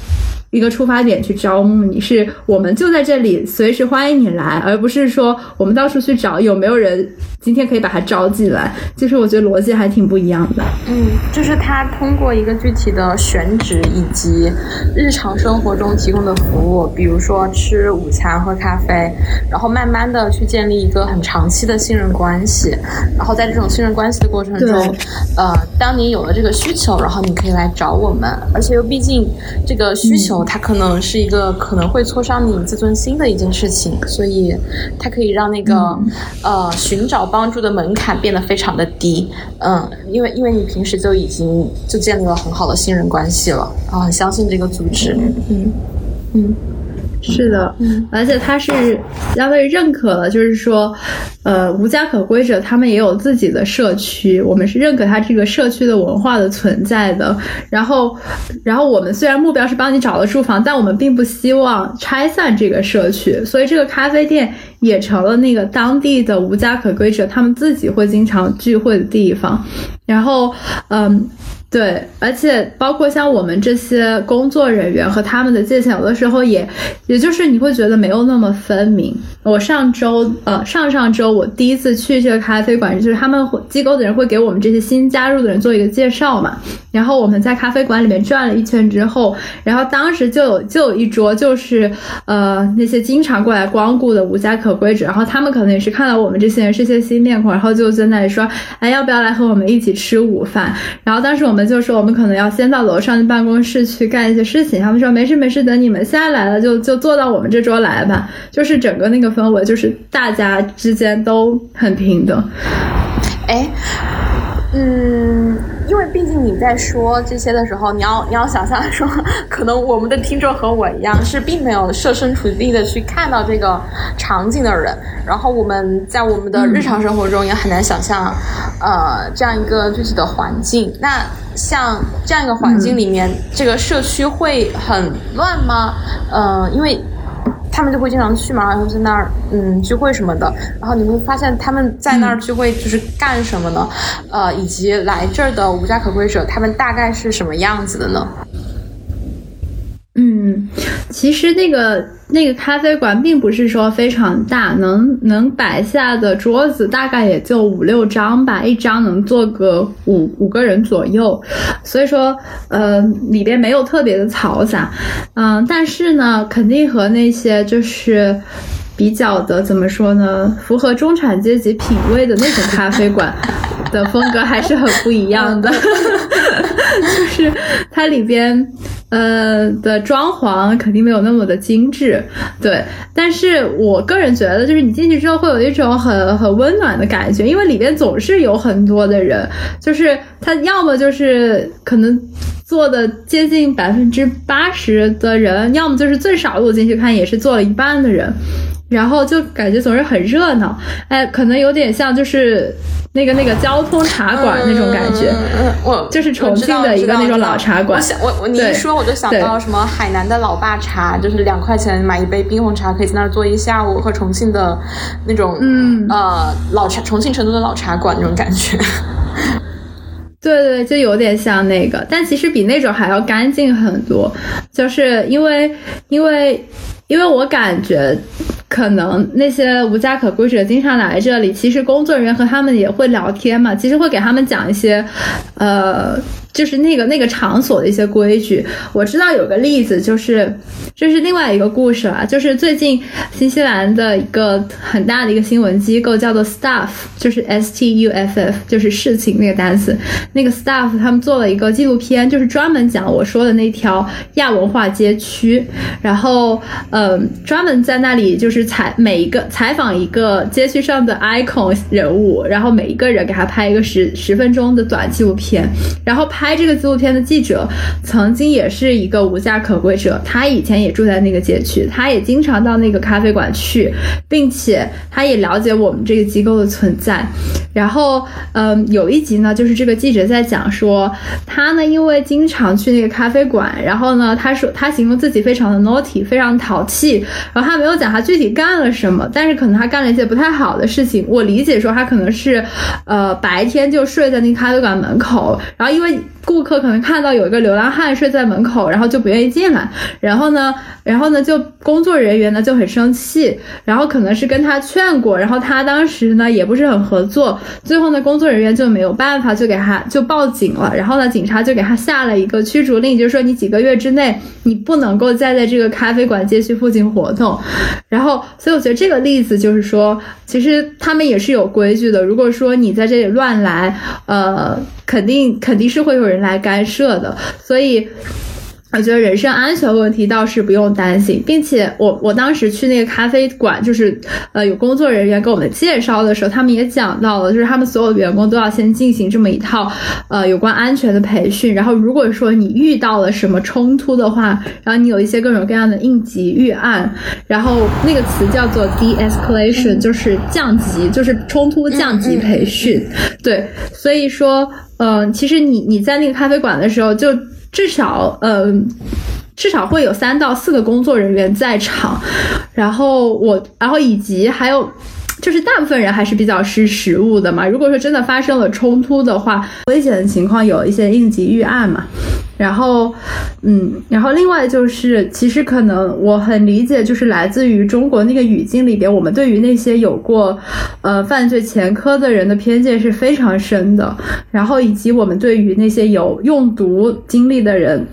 一个出发点去招募你，是我们就在这里，随时欢迎你来，而不是说我们到处去找有没有人今天可以把他招进来。就是我觉得逻辑还挺不一样的。嗯，就是他通过一个具体的选址以及日常生活中提供的服务，比如说吃午餐、喝咖啡，然后慢慢的去建立一个很长期的信任关系。然后在这种信任关系的过程中，呃，当你有了这个需求，然后你可以来找我们，而且又毕竟这个需求。它可能是一个可能会挫伤你自尊心的一件事情，所以它可以让那个呃寻找帮助的门槛变得非常的低。嗯，因为因为你平时就已经就建立了很好的信任关系了，然后很相信这个组织。嗯嗯。是的，嗯，而且他是相对认可了，就是说，呃，无家可归者他们也有自己的社区，我们是认可他这个社区的文化的存在的。然后，然后我们虽然目标是帮你找了住房，但我们并不希望拆散这个社区，所以这个咖啡店也成了那个当地的无家可归者他们自己会经常聚会的地方。然后，嗯。对，而且包括像我们这些工作人员和他们的界限，有的时候也，也就是你会觉得没有那么分明。我上周，呃，上上周我第一次去这个咖啡馆，就是他们机构的人会给我们这些新加入的人做一个介绍嘛。然后我们在咖啡馆里面转了一圈之后，然后当时就有就有一桌就是呃那些经常过来光顾的无家可归者，然后他们可能也是看到我们这些人是些新面孔，然后就在那里说，哎，要不要来和我们一起吃午饭？然后当时我们。就说我们可能要先到楼上的办公室去干一些事情，他们说没事没事，等你们下来了就就坐到我们这桌来吧。就是整个那个氛围，就是大家之间都很平等。哎，嗯。因为毕竟你在说这些的时候，你要你要想象说，可能我们的听众和我一样，是并没有设身处地的去看到这个场景的人。然后我们在我们的日常生活中也很难想象，呃，这样一个具体的环境。那像这样一个环境里面，这个社区会很乱吗？呃，因为。他们就会经常去嘛，然后在那儿嗯聚会什么的。然后你会发现他们在那儿聚会就是干什么呢？呃，以及来这儿的无家可归者，他们大概是什么样子的呢？嗯，其实那个那个咖啡馆并不是说非常大，能能摆下的桌子大概也就五六张吧，一张能坐个五五个人左右，所以说呃里边没有特别的嘈杂，嗯，但是呢，肯定和那些就是比较的怎么说呢，符合中产阶级品味的那种咖啡馆的风格还是很不一样的，就是它里边。呃的装潢肯定没有那么的精致，对，但是我个人觉得，就是你进去之后会有一种很很温暖的感觉，因为里边总是有很多的人，就是他要么就是可能坐的接近百分之八十的人，要么就是最少我进去看也是坐了一半的人。然后就感觉总是很热闹，哎，可能有点像就是那个那个交通茶馆那种感觉，我就是重庆的一个那种老茶馆。我想我我你一说我就想到什么海南的老爸茶，就是两块钱买一杯冰红茶，可以在那儿坐一下午，和重庆的那种嗯呃老茶重庆成都的老茶馆那种感觉。对对，就有点像那个，但其实比那种还要干净很多，就是因为因为因为我感觉。可能那些无家可归者经常来这里，其实工作人员和他们也会聊天嘛，其实会给他们讲一些，呃。就是那个那个场所的一些规矩，我知道有个例子，就是这是另外一个故事了。就是最近新西兰的一个很大的一个新闻机构叫做 Staff，就是 S T U F F，就是事情那个单词。那个 Staff 他们做了一个纪录片，就是专门讲我说的那条亚文化街区，然后嗯，专门在那里就是是采每一个采访一个街区上的 icon 人物，然后每一个人给他拍一个十十分钟的短纪录片，然后。拍这个纪录片的记者曾经也是一个无家可归者，他以前也住在那个街区，他也经常到那个咖啡馆去，并且他也了解我们这个机构的存在。然后，嗯，有一集呢，就是这个记者在讲说，他呢因为经常去那个咖啡馆，然后呢，他说他形容自己非常的 naughty，非常淘气。然后他没有讲他具体干了什么，但是可能他干了一些不太好的事情。我理解说他可能是，呃，白天就睡在那咖啡馆门口，然后因为。顾客可能看到有一个流浪汉睡在门口，然后就不愿意进来。然后呢，然后呢，就工作人员呢就很生气，然后可能是跟他劝过，然后他当时呢也不是很合作。最后呢，工作人员就没有办法，就给他就报警了。然后呢，警察就给他下了一个驱逐令，就是说你几个月之内你不能够再在这个咖啡馆街区附近活动。然后，所以我觉得这个例子就是说，其实他们也是有规矩的。如果说你在这里乱来，呃。肯定肯定是会有人来干涉的，所以。我觉得人身安全问题倒是不用担心，并且我我当时去那个咖啡馆，就是呃有工作人员给我们介绍的时候，他们也讲到了，就是他们所有的员工都要先进行这么一套呃有关安全的培训，然后如果说你遇到了什么冲突的话，然后你有一些各种各样的应急预案，然后那个词叫做 de-escalation，就是降级，就是冲突降级培训。对，所以说，嗯，其实你你在那个咖啡馆的时候就。至少，嗯，至少会有三到四个工作人员在场，然后我，然后以及还有，就是大部分人还是比较识时务的嘛。如果说真的发生了冲突的话，危险的情况有一些应急预案嘛。然后，嗯，然后另外就是，其实可能我很理解，就是来自于中国那个语境里边，我们对于那些有过，呃，犯罪前科的人的偏见是非常深的。然后以及我们对于那些有用毒经历的人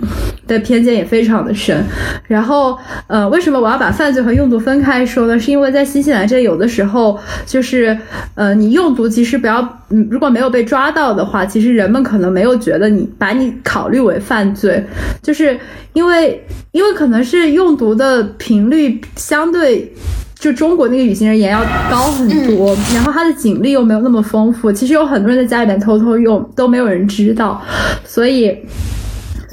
的偏见也非常的深。然后，呃，为什么我要把犯罪和用毒分开说呢？是因为在新西兰这有的时候就是，呃，你用毒其实不要，嗯，如果没有被抓到的话，其实人们可能没有觉得你把你考虑为犯。罪，就是因为因为可能是用毒的频率相对就中国那个语境而言要高很多，然后他的警力又没有那么丰富，其实有很多人在家里面偷偷用都没有人知道，所以。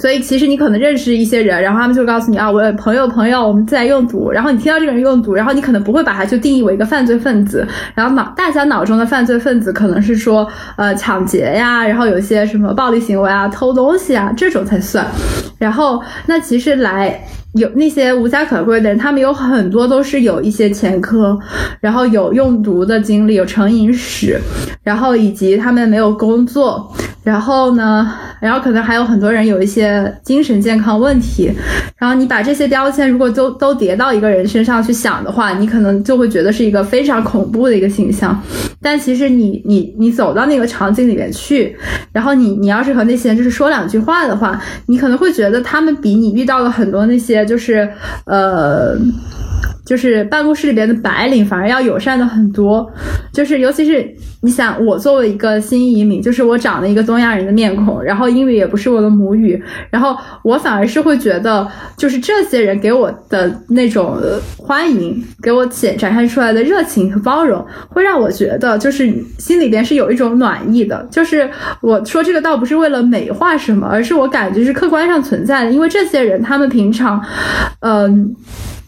所以其实你可能认识一些人，然后他们就告诉你啊，我朋友朋友我们在用毒，然后你听到这个人用毒，然后你可能不会把他就定义为一个犯罪分子，然后脑大家脑中的犯罪分子可能是说呃抢劫呀，然后有些什么暴力行为啊、偷东西啊这种才算，然后那其实来。有那些无家可归的人，他们有很多都是有一些前科，然后有用毒的经历，有成瘾史，然后以及他们没有工作，然后呢，然后可能还有很多人有一些精神健康问题，然后你把这些标签如果都都叠到一个人身上去想的话，你可能就会觉得是一个非常恐怖的一个形象。但其实你你你走到那个场景里面去，然后你你要是和那些人就是说两句话的话，你可能会觉得他们比你遇到了很多那些就是呃。就是办公室里边的白领反而要友善的很多，就是尤其是你想，我作为一个新移民，就是我长了一个东亚人的面孔，然后英语也不是我的母语，然后我反而是会觉得，就是这些人给我的那种欢迎，给我显展现出来的热情和包容，会让我觉得就是心里边是有一种暖意的。就是我说这个倒不是为了美化什么，而是我感觉是客观上存在的，因为这些人他们平常，嗯。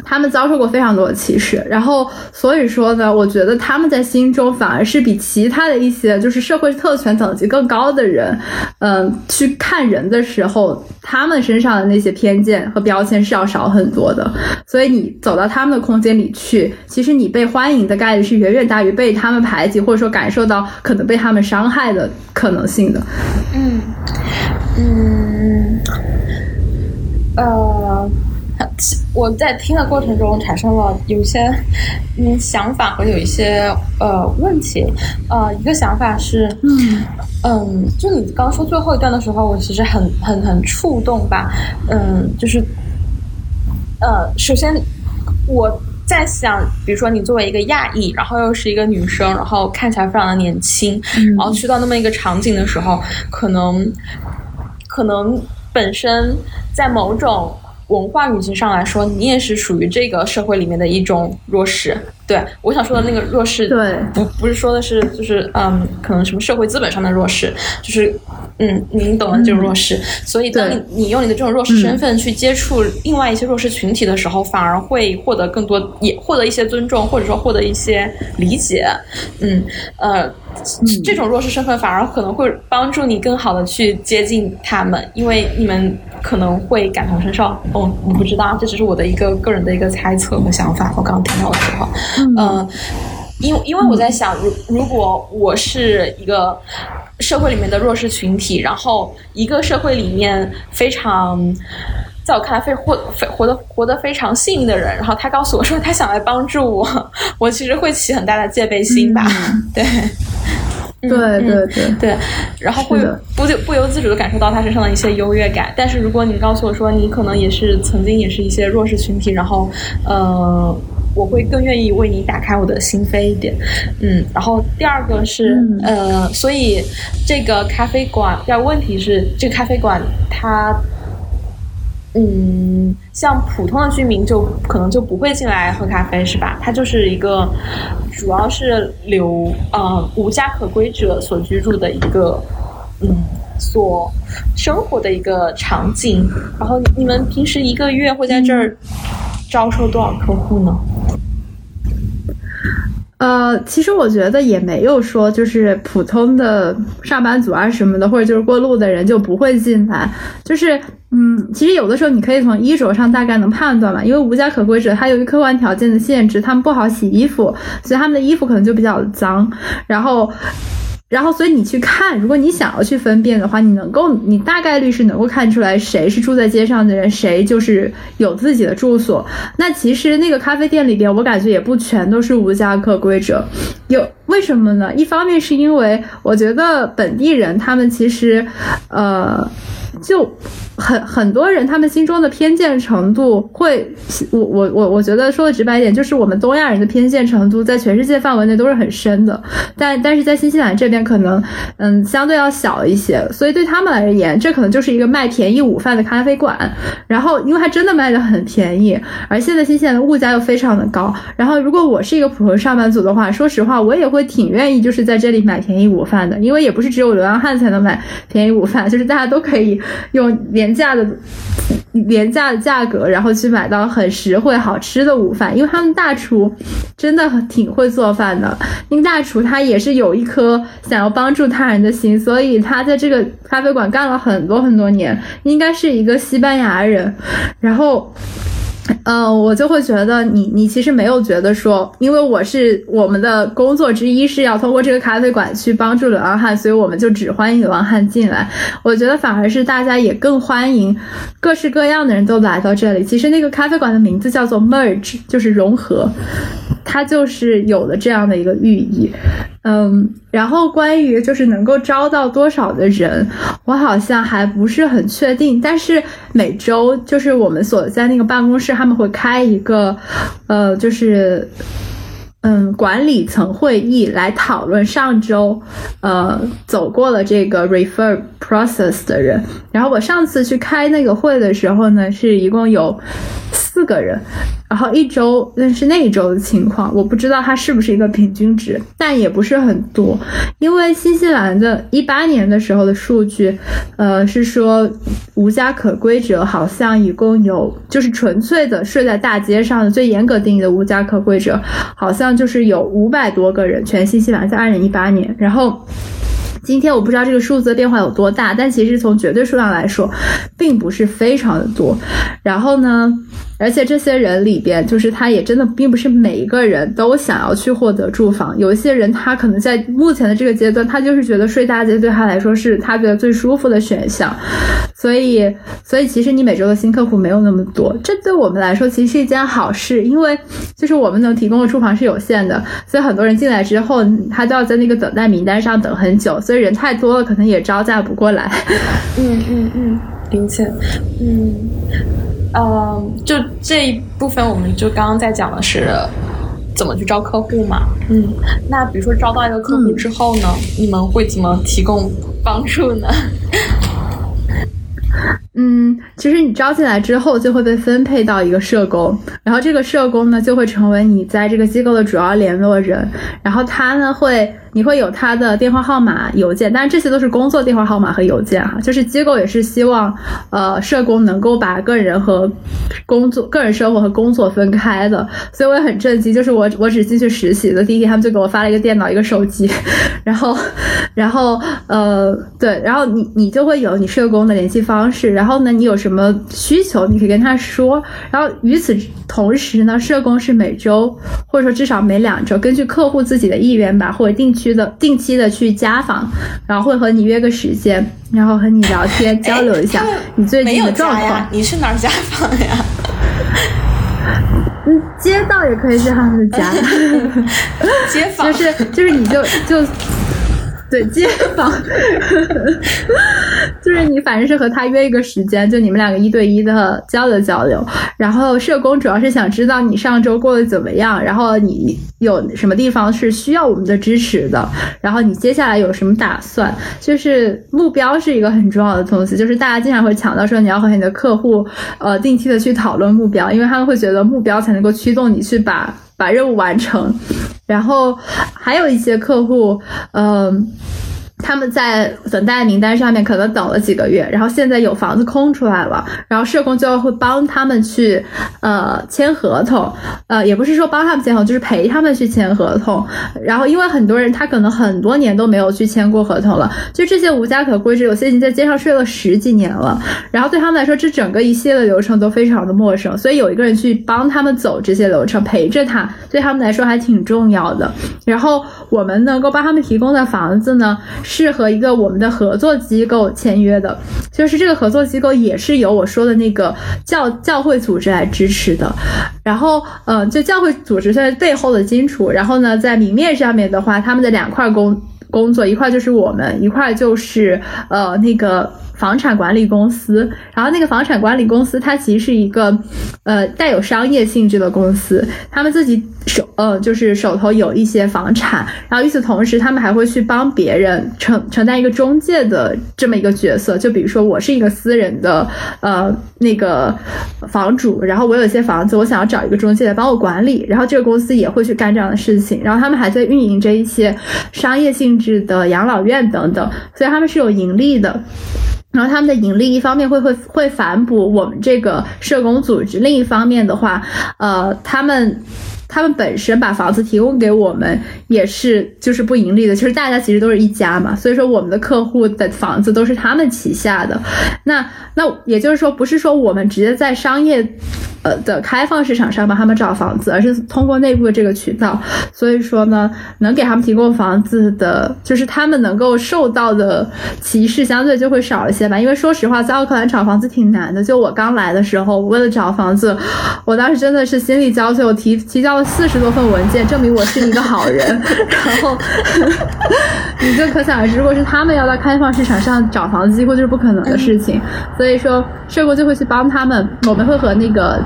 他们遭受过非常多的歧视，然后所以说呢，我觉得他们在心中反而是比其他的一些就是社会特权等级更高的人，嗯，去看人的时候，他们身上的那些偏见和标签是要少很多的。所以你走到他们的空间里去，其实你被欢迎的概率是远远大于被他们排挤或者说感受到可能被他们伤害的可能性的。嗯嗯呃。我在听的过程中产生了有一些嗯想法和有一些呃问题，呃，一个想法是，嗯嗯，就你刚说最后一段的时候，我其实很很很触动吧，嗯，就是呃，首先我在想，比如说你作为一个亚裔，然后又是一个女生，然后看起来非常的年轻，然后去到那么一个场景的时候，可能可能本身在某种。文化语境上来说，你也是属于这个社会里面的一种弱势。对我想说的那个弱势，对，不不是说的是就是嗯，可能什么社会资本上的弱势，就是嗯，您懂的这种弱势。所以当你你用你的这种弱势身份去接触另外一些弱势群体的时候，反而会获得更多，也获得一些尊重，或者说获得一些理解。嗯呃，这种弱势身份反而可能会帮助你更好的去接近他们，因为你们。可能会感同身受哦，我不知道，这只是我的一个个人的一个猜测和想法。我刚刚听到的时候，嗯，因因为我在想，如如果我是一个社会里面的弱势群体，然后一个社会里面非常在我看来非活非活得活得非常幸运的人，然后他告诉我说他想来帮助我，我其实会起很大的戒备心吧，对。对对对对，然后会不不由自主的感受到他身上的一些优越感。但是如果你告诉我说你可能也是曾经也是一些弱势群体，然后呃，我会更愿意为你打开我的心扉一点。嗯，然后第二个是呃，所以这个咖啡馆，第二个问题是这个咖啡馆它。嗯，像普通的居民就可能就不会进来喝咖啡，是吧？它就是一个，主要是留呃无家可归者所居住的一个，嗯，所生活的一个场景。然后你们平时一个月会在这儿招收多少客户呢？呃，其实我觉得也没有说就是普通的上班族啊什么的，或者就是过路的人就不会进来。就是，嗯，其实有的时候你可以从衣着上大概能判断嘛，因为无家可归者他由于客观条件的限制，他们不好洗衣服，所以他们的衣服可能就比较脏，然后。然后，所以你去看，如果你想要去分辨的话，你能够，你大概率是能够看出来谁是住在街上的人，谁就是有自己的住所。那其实那个咖啡店里边，我感觉也不全都是无家可归者，有为什么呢？一方面是因为我觉得本地人他们其实，呃。就很很多人，他们心中的偏见程度会，我我我我觉得说的直白一点，就是我们东亚人的偏见程度在全世界范围内都是很深的，但但是在新西兰这边可能嗯相对要小一些，所以对他们而言，这可能就是一个卖便宜午饭的咖啡馆。然后因为它真的卖的很便宜，而现在新西兰的物价又非常的高。然后如果我是一个普通上班族的话，说实话，我也会挺愿意就是在这里买便宜午饭的，因为也不是只有流浪汉才能买便宜午饭，就是大家都可以。用廉价的廉价的价格，然后去买到很实惠、好吃的午饭，因为他们大厨真的挺会做饭的。那个大厨他也是有一颗想要帮助他人的心，所以他在这个咖啡馆干了很多很多年，应该是一个西班牙人。然后。呃，我就会觉得你你其实没有觉得说，因为我是我们的工作之一是要通过这个咖啡馆去帮助流浪汉，所以我们就只欢迎流浪汉进来。我觉得反而是大家也更欢迎各式各样的人都来到这里。其实那个咖啡馆的名字叫做 Merge，就是融合，它就是有了这样的一个寓意。嗯，然后关于就是能够招到多少的人，我好像还不是很确定。但是每周就是我们所在那个办公室，他们会开一个，呃，就是嗯管理层会议来讨论上周呃走过了这个 refer process 的人。然后我上次去开那个会的时候呢，是一共有四个人。然后一周那是那一周的情况，我不知道它是不是一个平均值，但也不是很多，因为新西兰的一八年的时候的数据，呃，是说无家可归者好像一共有，就是纯粹的睡在大街上的最严格定义的无家可归者，好像就是有五百多个人，全新西兰在二零一八年，然后。今天我不知道这个数字的变化有多大，但其实从绝对数量来说，并不是非常的多。然后呢，而且这些人里边，就是他也真的并不是每一个人都想要去获得住房。有一些人他可能在目前的这个阶段，他就是觉得睡大街对他来说是他觉得最舒服的选项。所以，所以其实你每周的新客户没有那么多，这对我们来说其实是一件好事，因为就是我们能提供的住房是有限的，所以很多人进来之后，他都要在那个等待名单上等很久，所以。人太多了，可能也招架不过来。嗯嗯嗯，理解。嗯，呃，就这一部分，我们就刚刚在讲的是怎么去招客户嘛。嗯，那比如说招到一个客户之后呢，你们会怎么提供帮助呢？嗯，其实你招进来之后就会被分配到一个社工，然后这个社工呢就会成为你在这个机构的主要联络人，然后他呢会。你会有他的电话号码、邮件，但是这些都是工作电话号码和邮件哈。就是机构也是希望，呃，社工能够把个人和工作、个人生活和工作分开的。所以我也很震惊，就是我我只进去实习的第一天，他们就给我发了一个电脑、一个手机，然后，然后，呃，对，然后你你就会有你社工的联系方式，然后呢，你有什么需求，你可以跟他说。然后与此同时呢，社工是每周或者说至少每两周，根据客户自己的意愿吧，或者定期。的定期的去家访，然后会和你约个时间，然后和你聊天交流一下 你最近的状况。你是哪儿家访呀？嗯，街道也可以是他们的家。街访 就是就是你就就。对，街坊，就是你，反正是和他约一个时间，就你们两个一对一的交流交流。然后社工主要是想知道你上周过得怎么样，然后你有什么地方是需要我们的支持的，然后你接下来有什么打算？就是目标是一个很重要的东西，就是大家经常会强调说你要和你的客户呃定期的去讨论目标，因为他们会觉得目标才能够驱动你去把。把任务完成，然后还有一些客户，嗯。他们在等待名单上面可能等了几个月，然后现在有房子空出来了，然后社工就会帮他们去呃签合同，呃也不是说帮他们签合同，就是陪他们去签合同。然后因为很多人他可能很多年都没有去签过合同了，就这些无家可归者，有些已经在街上睡了十几年了，然后对他们来说这整个一系列流程都非常的陌生，所以有一个人去帮他们走这些流程，陪着他，对他们来说还挺重要的。然后我们能够帮他们提供的房子呢？是和一个我们的合作机构签约的，就是这个合作机构也是由我说的那个教教会组织来支持的。然后，嗯，就教会组织在背后的金主。然后呢，在明面上面的话，他们的两块工工作，一块就是我们，一块就是呃那个。房产管理公司，然后那个房产管理公司，它其实是一个，呃，带有商业性质的公司。他们自己手，呃，就是手头有一些房产，然后与此同时，他们还会去帮别人承承担一个中介的这么一个角色。就比如说，我是一个私人的，呃，那个房主，然后我有一些房子，我想要找一个中介来帮我管理，然后这个公司也会去干这样的事情。然后他们还在运营着一些商业性质的养老院等等，所以他们是有盈利的。然后他们的盈利一方面会会会反哺我们这个社工组织，另一方面的话，呃，他们他们本身把房子提供给我们也是就是不盈利的，就是大家其实都是一家嘛，所以说我们的客户的房子都是他们旗下的。那那也就是说，不是说我们直接在商业。呃的开放市场上帮他们找房子，而是通过内部的这个渠道。所以说呢，能给他们提供房子的，就是他们能够受到的歧视相对就会少一些吧。因为说实话，在奥克兰找房子挺难的。就我刚来的时候，为了找房子，我当时真的是心力交瘁，我提提交了四十多份文件，证明我是一个好人。然后你就可想而知，如果是他们要到开放市场上找房子，几乎就是不可能的事情。所以说，社工就会去帮他们，我们会和那个。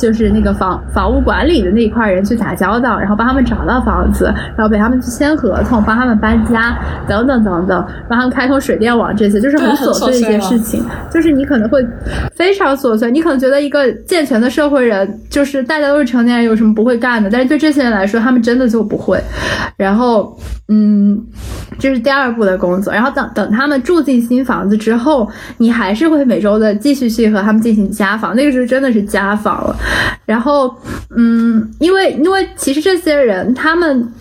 就是那个房房屋管理的那一块人去打交道，然后帮他们找到房子，然后陪他们去签合同，帮他们搬家，等等等等，帮他们开通水电网，这些就是很琐碎的一些事情。就是你可能会非常琐碎，你可能觉得一个健全的社会人，就是大家都是成年人，有什么不会干的？但是对这些人来说，他们真的就不会。然后，嗯，这是第二步的工作。然后等等他们住进新房子之后，你还是会每周的继续去和他们进行家访，那个时候真的是家访了。然后，嗯，因为因为其实这些人他们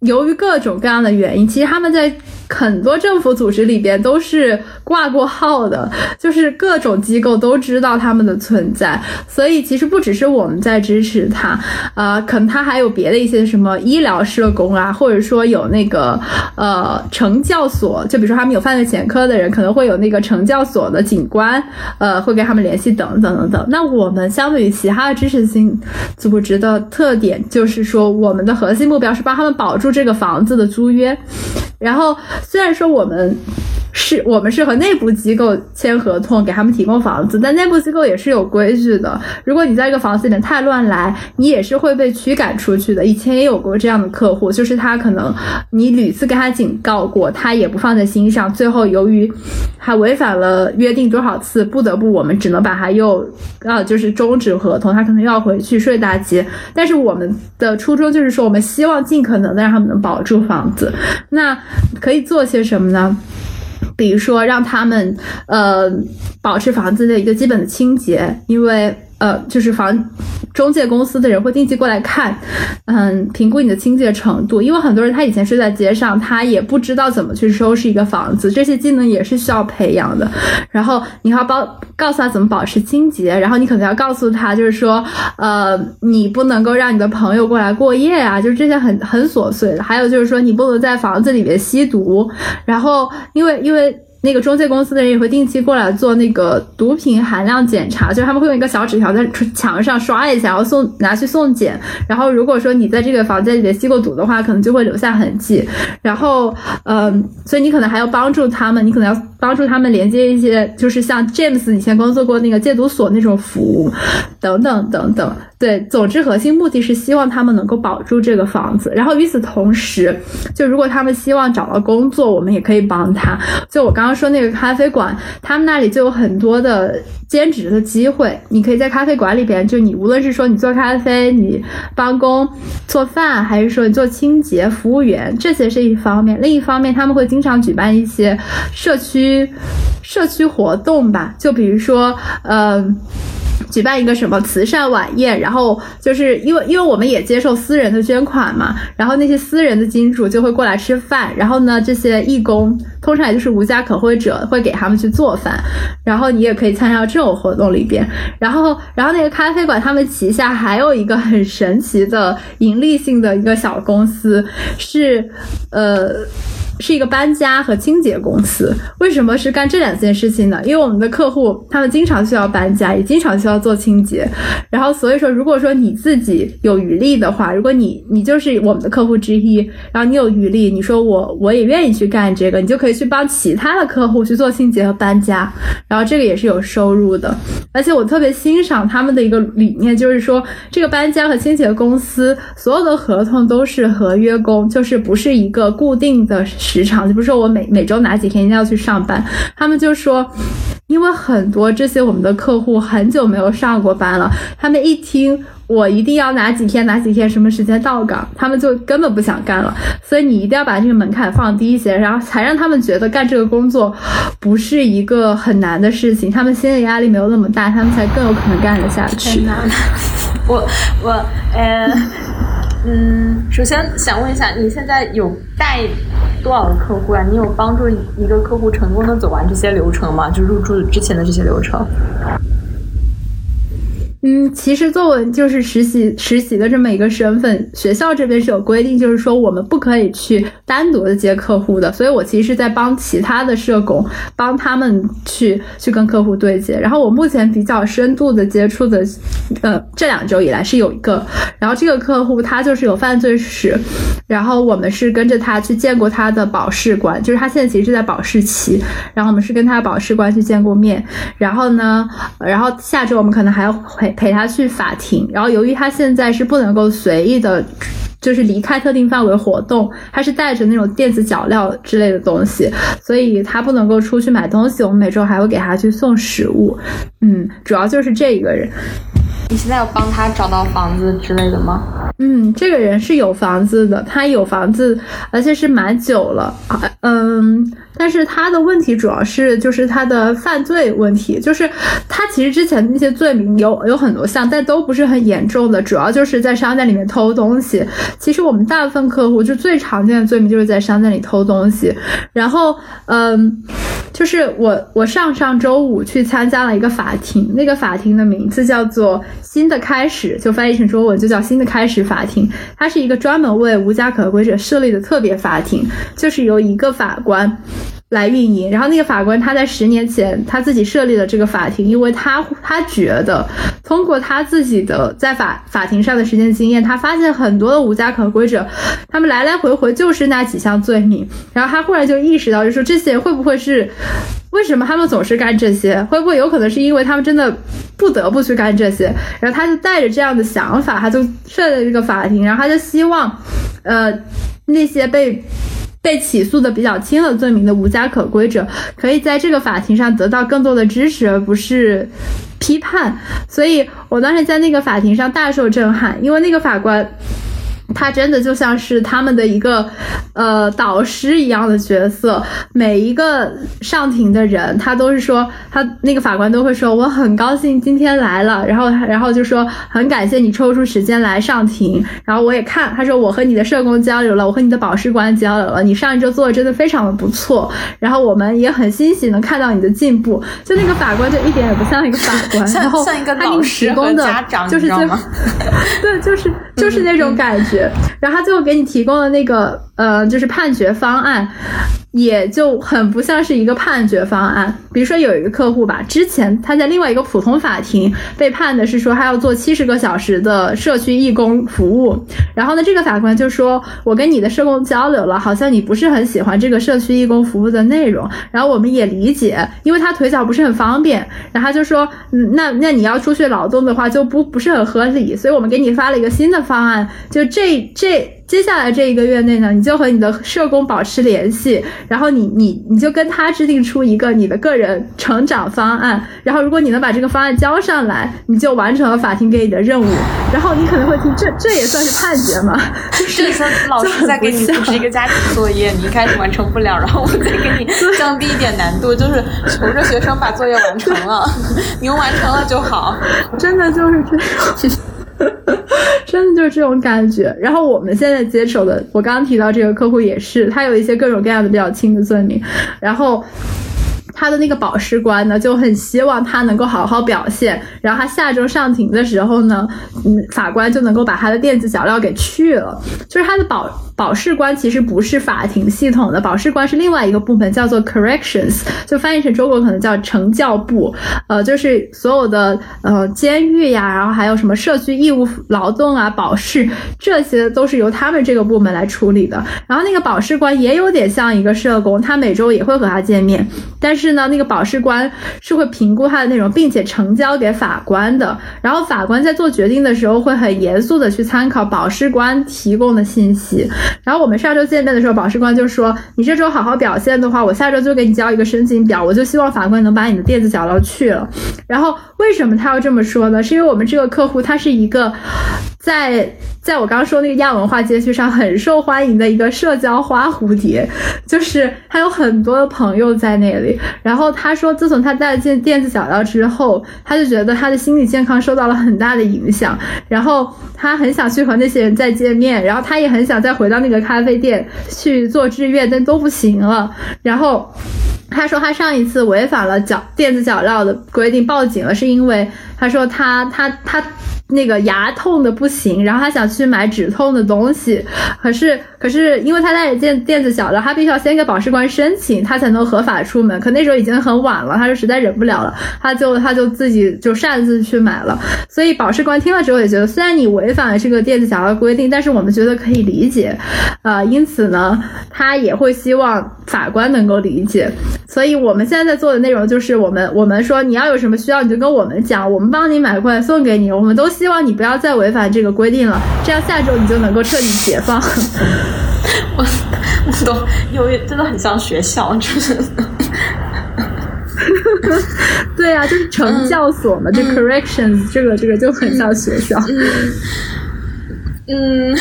由于各种各样的原因，其实他们在。很多政府组织里边都是挂过号的，就是各种机构都知道他们的存在，所以其实不只是我们在支持他，呃，可能他还有别的一些什么医疗社工啊，或者说有那个呃惩教所，就比如说他们有犯罪前科的人，可能会有那个惩教所的警官，呃，会跟他们联系等等等等。那我们相对于其他的支持性组织的特点，就是说我们的核心目标是帮他们保住这个房子的租约，然后。虽然说我们。是我们是和内部机构签合同，给他们提供房子，但内部机构也是有规矩的。如果你在一个房子里面太乱来，你也是会被驱赶出去的。以前也有过这样的客户，就是他可能你屡次跟他警告过，他也不放在心上，最后由于他违反了约定多少次，不得不我们只能把他又啊就是终止合同，他可能又要回去睡大街。但是我们的初衷就是说，我们希望尽可能的让他们能保住房子。那可以做些什么呢？比如说，让他们呃保持房子的一个基本的清洁，因为。呃，就是房中介公司的人会定期过来看，嗯，评估你的清洁程度。因为很多人他以前睡在街上，他也不知道怎么去收拾一个房子，这些技能也是需要培养的。然后你要保告诉他怎么保持清洁，然后你可能要告诉他，就是说，呃，你不能够让你的朋友过来过夜啊，就是这些很很琐碎的。还有就是说，你不能在房子里面吸毒。然后，因为因为。那个中介公司的人也会定期过来做那个毒品含量检查，就是他们会用一个小纸条在墙上刷一下，然后送拿去送检。然后如果说你在这个房间里面吸过毒的话，可能就会留下痕迹。然后，嗯，所以你可能还要帮助他们，你可能要帮助他们连接一些，就是像 James 以前工作过那个戒毒所那种服务，等等等等。对，总之核心目的是希望他们能够保住这个房子。然后与此同时，就如果他们希望找到工作，我们也可以帮他。就我刚刚。说那个咖啡馆，他们那里就有很多的兼职的机会。你可以在咖啡馆里边，就你无论是说你做咖啡、你帮工做饭，还是说你做清洁服务员，这些是一方面。另一方面，他们会经常举办一些社区社区活动吧，就比如说，呃。举办一个什么慈善晚宴，然后就是因为因为我们也接受私人的捐款嘛，然后那些私人的金主就会过来吃饭，然后呢，这些义工通常也就是无家可归者会给他们去做饭，然后你也可以参加这种活动里边，然后然后那个咖啡馆他们旗下还有一个很神奇的盈利性的一个小公司，是呃。是一个搬家和清洁公司，为什么是干这两件事情呢？因为我们的客户他们经常需要搬家，也经常需要做清洁，然后所以说，如果说你自己有余力的话，如果你你就是我们的客户之一，然后你有余力，你说我我也愿意去干这个，你就可以去帮其他的客户去做清洁和搬家，然后这个也是有收入的。而且我特别欣赏他们的一个理念，就是说这个搬家和清洁公司所有的合同都是合约工，就是不是一个固定的。时长就不是说我每每周哪几天一定要去上班，他们就说，因为很多这些我们的客户很久没有上过班了，他们一听我一定要哪几天哪几天什么时间到岗，他们就根本不想干了。所以你一定要把这个门槛放低一些，然后才让他们觉得干这个工作不是一个很难的事情，他们心理压力没有那么大，他们才更有可能干得下去。我我呃。嗯，首先想问一下，你现在有带多少个客户啊？你有帮助一个客户成功的走完这些流程吗？就入住之前的这些流程？嗯，其实作为就是实习实习的这么一个身份，学校这边是有规定，就是说我们不可以去单独的接客户的。所以我其实是在帮其他的社工，帮他们去去跟客户对接。然后我目前比较深度的接触的，呃，这两周以来是有一个，然后这个客户他就是有犯罪史，然后我们是跟着他去见过他的保释官，就是他现在其实是在保释期，然后我们是跟他保释官去见过面，然后呢，然后下周我们可能还要回。陪他去法庭，然后由于他现在是不能够随意的，就是离开特定范围活动，他是带着那种电子脚镣之类的东西，所以他不能够出去买东西。我们每周还会给他去送食物，嗯，主要就是这一个人。你现在有帮他找到房子之类的吗？嗯，这个人是有房子的，他有房子，而且是蛮久了啊，嗯。但是他的问题主要是就是他的犯罪问题，就是他其实之前那些罪名有有很多项，但都不是很严重的，主要就是在商店里面偷东西。其实我们大部分客户就最常见的罪名就是在商店里偷东西。然后，嗯，就是我我上上周五去参加了一个法庭，那个法庭的名字叫做“新的开始”，就翻译成中文就叫“新的开始法庭”。它是一个专门为无家可归者设立的特别法庭，就是由一个法官。来运营，然后那个法官他在十年前他自己设立了这个法庭，因为他他觉得通过他自己的在法法庭上的实践经验，他发现很多的无家可归者，他们来来回回就是那几项罪名，然后他忽然就意识到，就说这些会不会是为什么他们总是干这些？会不会有可能是因为他们真的不得不去干这些？然后他就带着这样的想法，他就设了这个法庭，然后他就希望，呃，那些被。被起诉的比较轻的罪名的无家可归者，可以在这个法庭上得到更多的支持，而不是批判。所以我当时在那个法庭上大受震撼，因为那个法官。他真的就像是他们的一个呃导师一样的角色，每一个上庭的人，他都是说，他那个法官都会说，我很高兴今天来了，然后然后就说很感谢你抽出时间来上庭，然后我也看，他说我和你的社工交流了，我和你的保释官交流了，你上一周做的真的非常的不错，然后我们也很欣喜能看到你的进步，就那个法官就一点也不像一个法官，然后像一个老师和家长，就是最 对，就是就是那种感觉。然后他最后给你提供的那个呃，就是判决方案。也就很不像是一个判决方案。比如说有一个客户吧，之前他在另外一个普通法庭被判的是说他要做七十个小时的社区义工服务，然后呢，这个法官就说，我跟你的社工交流了，好像你不是很喜欢这个社区义工服务的内容，然后我们也理解，因为他腿脚不是很方便，然后他就说，那那你要出去劳动的话就不不是很合理，所以我们给你发了一个新的方案，就这这这。接下来这一个月内呢，你就和你的社工保持联系，然后你你你就跟他制定出一个你的个人成长方案，然后如果你能把这个方案交上来，你就完成了法庭给你的任务。然后你可能会听，这这也算是判决吗？就是说老师在给你布置一个家庭作业，你一开始完成不了，然后我再给你降低一点难度，就是求着学生把作业完成了，你完成了就好。真的就是这样。真的就是这种感觉。然后我们现在接手的，我刚刚提到这个客户也是，他有一些各种各样的比较轻的罪名，然后。他的那个保释官呢，就很希望他能够好好表现，然后他下周上庭的时候呢，嗯，法官就能够把他的电子脚镣给去了。就是他的保保释官其实不是法庭系统的，保释官是另外一个部门，叫做 corrections，就翻译成中国可能叫惩教部。呃，就是所有的呃监狱呀，然后还有什么社区义务劳动啊、保释，这些都是由他们这个部门来处理的。然后那个保释官也有点像一个社工，他每周也会和他见面，但是。是呢，那个保释官是会评估他的内容，并且呈交给法官的。然后法官在做决定的时候，会很严肃的去参考保释官提供的信息。然后我们上周见面的时候，保释官就说：“你这周好好表现的话，我下周就给你交一个申请表。我就希望法官能把你的电子脚镣去了。”然后为什么他要这么说呢？是因为我们这个客户他是一个在。在我刚刚说那个亚文化街区上很受欢迎的一个社交花蝴蝶，就是他有很多的朋友在那里。然后他说，自从他带了电电子脚镣之后，他就觉得他的心理健康受到了很大的影响。然后他很想去和那些人再见面，然后他也很想再回到那个咖啡店去做志愿，但都不行了。然后。他说他上一次违反了脚电子脚镣的规定报警了，是因为他说他他他那个牙痛的不行，然后他想去买止痛的东西，可是可是因为他带着电电子脚镣，他必须要先给保释官申请，他才能合法出门。可那时候已经很晚了，他就实在忍不了了，他就他就自己就擅自去买了。所以保释官听了之后也觉得，虽然你违反了这个电子小的规定，但是我们觉得可以理解，呃，因此呢，他也会希望法官能够理解。所以我们现在在做的内容就是我们我们说你要有什么需要你就跟我们讲，我们帮你买过来送给你。我们都希望你不要再违反这个规定了，这样下周你就能够彻底解放。我我都因为真的很像学校，就是。对啊，就是成教所嘛，就 corrections 这个这个就很像学校。嗯，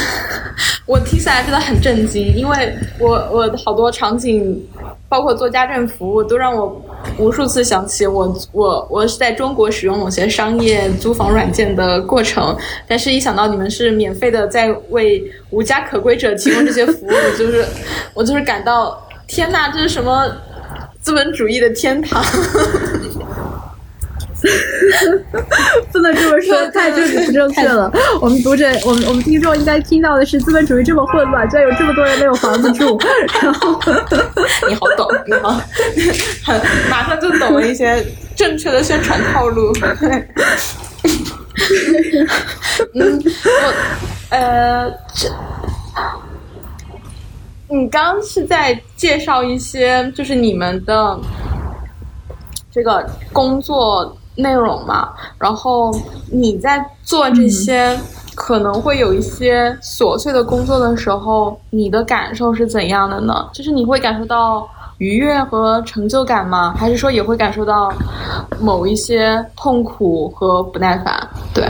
我听起来真的很震惊，因为我我好多场景。包括做家政服务，都让我无数次想起我我我是在中国使用某些商业租房软件的过程，但是一想到你们是免费的在为无家可归者提供这些服务，就是我就是感到天呐，这是什么资本主义的天堂？不能这么说，太政治不正确了。我们读者，我们我们听众应该听到的是资本主义这么混乱，居然有这么多人没有房子住。然后 你好懂，你好，马上就懂了一些正确的宣传套路。嗯，我呃，这你刚是在介绍一些，就是你们的这个工作。内容嘛，然后你在做这些可能会有一些琐碎的工作的时候，你的感受是怎样的呢？就是你会感受到愉悦和成就感吗？还是说也会感受到某一些痛苦和不耐烦？对，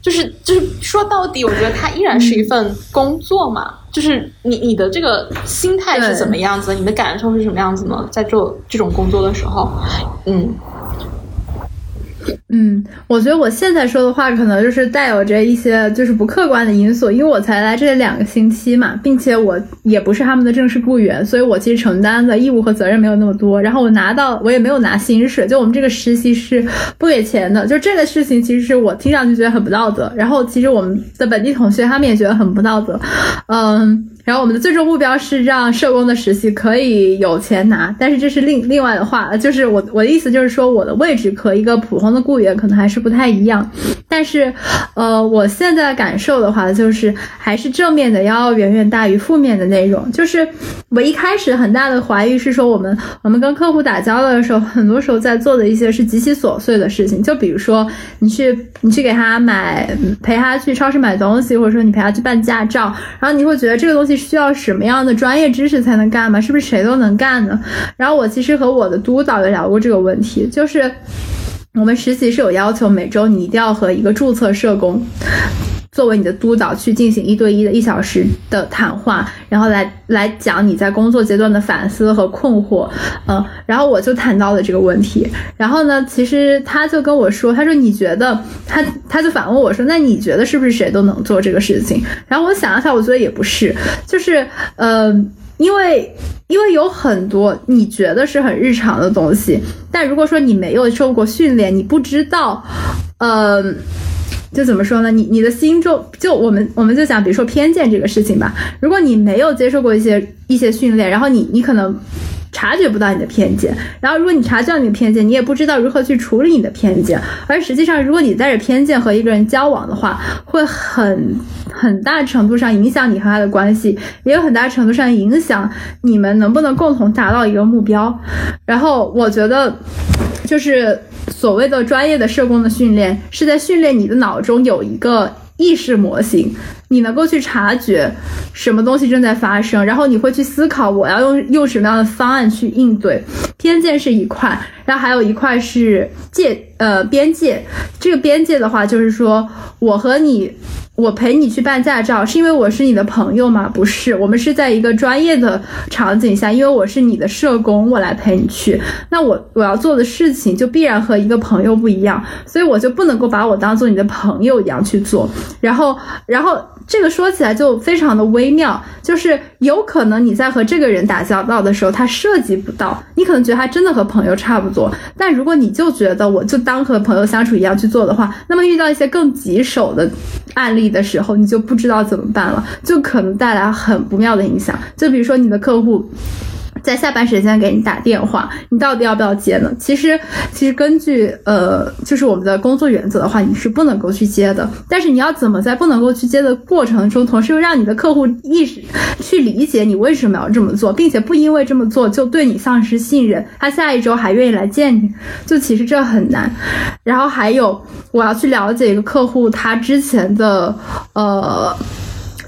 就是就是说到底，我觉得它依然是一份工作嘛。就是你你的这个心态是怎么样子？你的感受是什么样子呢？在做这种工作的时候，嗯。嗯，我觉得我现在说的话可能就是带有着一些就是不客观的因素，因为我才来这两个星期嘛，并且我也不是他们的正式雇员，所以我其实承担的义务和责任没有那么多。然后我拿到我也没有拿薪水，就我们这个实习是不给钱的。就这个事情，其实是我听上去觉得很不道德。然后其实我们的本地同学他们也觉得很不道德，嗯。然后我们的最终目标是让社工的实习可以有钱拿，但是这是另另外的话，就是我我的意思就是说，我的位置和一个普通的雇员可能还是不太一样。但是，呃，我现在感受的话，就是还是正面的要远远大于负面的内容。就是我一开始很大的怀疑是说，我们我们跟客户打交道的时候，很多时候在做的一些是极其琐碎的事情，就比如说你去你去给他买陪他去超市买东西，或者说你陪他去办驾照，然后你会觉得这个东西。需要什么样的专业知识才能干吗？是不是谁都能干呢？然后我其实和我的督导也聊过这个问题，就是我们实习是有要求，每周你一定要和一个注册社工作为你的督导去进行一对一的一小时的谈话，然后来来讲你在工作阶段的反思和困惑。嗯，然后我就谈到了这个问题，然后呢，其实他就跟我说，他说你觉得他他就反问我说，那你觉得是不是谁都能做这个事情？然后我想了想，我觉得也不是，就是呃，因为因为有很多你觉得是很日常的东西，但如果说你没有受过训练，你不知道，呃。就怎么说呢？你你的心中就我们我们就讲，比如说偏见这个事情吧。如果你没有接受过一些一些训练，然后你你可能察觉不到你的偏见。然后如果你察觉到你的偏见，你也不知道如何去处理你的偏见。而实际上，如果你带着偏见和一个人交往的话，会很很大程度上影响你和他的关系，也有很大程度上影响你们能不能共同达到一个目标。然后我觉得就是。所谓的专业的社工的训练，是在训练你的脑中有一个意识模型，你能够去察觉什么东西正在发生，然后你会去思考我要用用什么样的方案去应对。偏见是一块，然后还有一块是界呃边界。这个边界的话，就是说我和你。我陪你去办驾照，是因为我是你的朋友吗？不是，我们是在一个专业的场景下，因为我是你的社工，我来陪你去。那我我要做的事情就必然和一个朋友不一样，所以我就不能够把我当做你的朋友一样去做。然后，然后这个说起来就非常的微妙，就是有可能你在和这个人打交道的时候，他涉及不到，你可能觉得他真的和朋友差不多。但如果你就觉得我就当和朋友相处一样去做的话，那么遇到一些更棘手的案例。的时候，你就不知道怎么办了，就可能带来很不妙的影响。就比如说，你的客户。在下班时间给你打电话，你到底要不要接呢？其实，其实根据呃，就是我们的工作原则的话，你是不能够去接的。但是你要怎么在不能够去接的过程中，同时又让你的客户意识去理解你为什么要这么做，并且不因为这么做就对你丧失信任，他下一周还愿意来见你，就其实这很难。然后还有，我要去了解一个客户他之前的呃，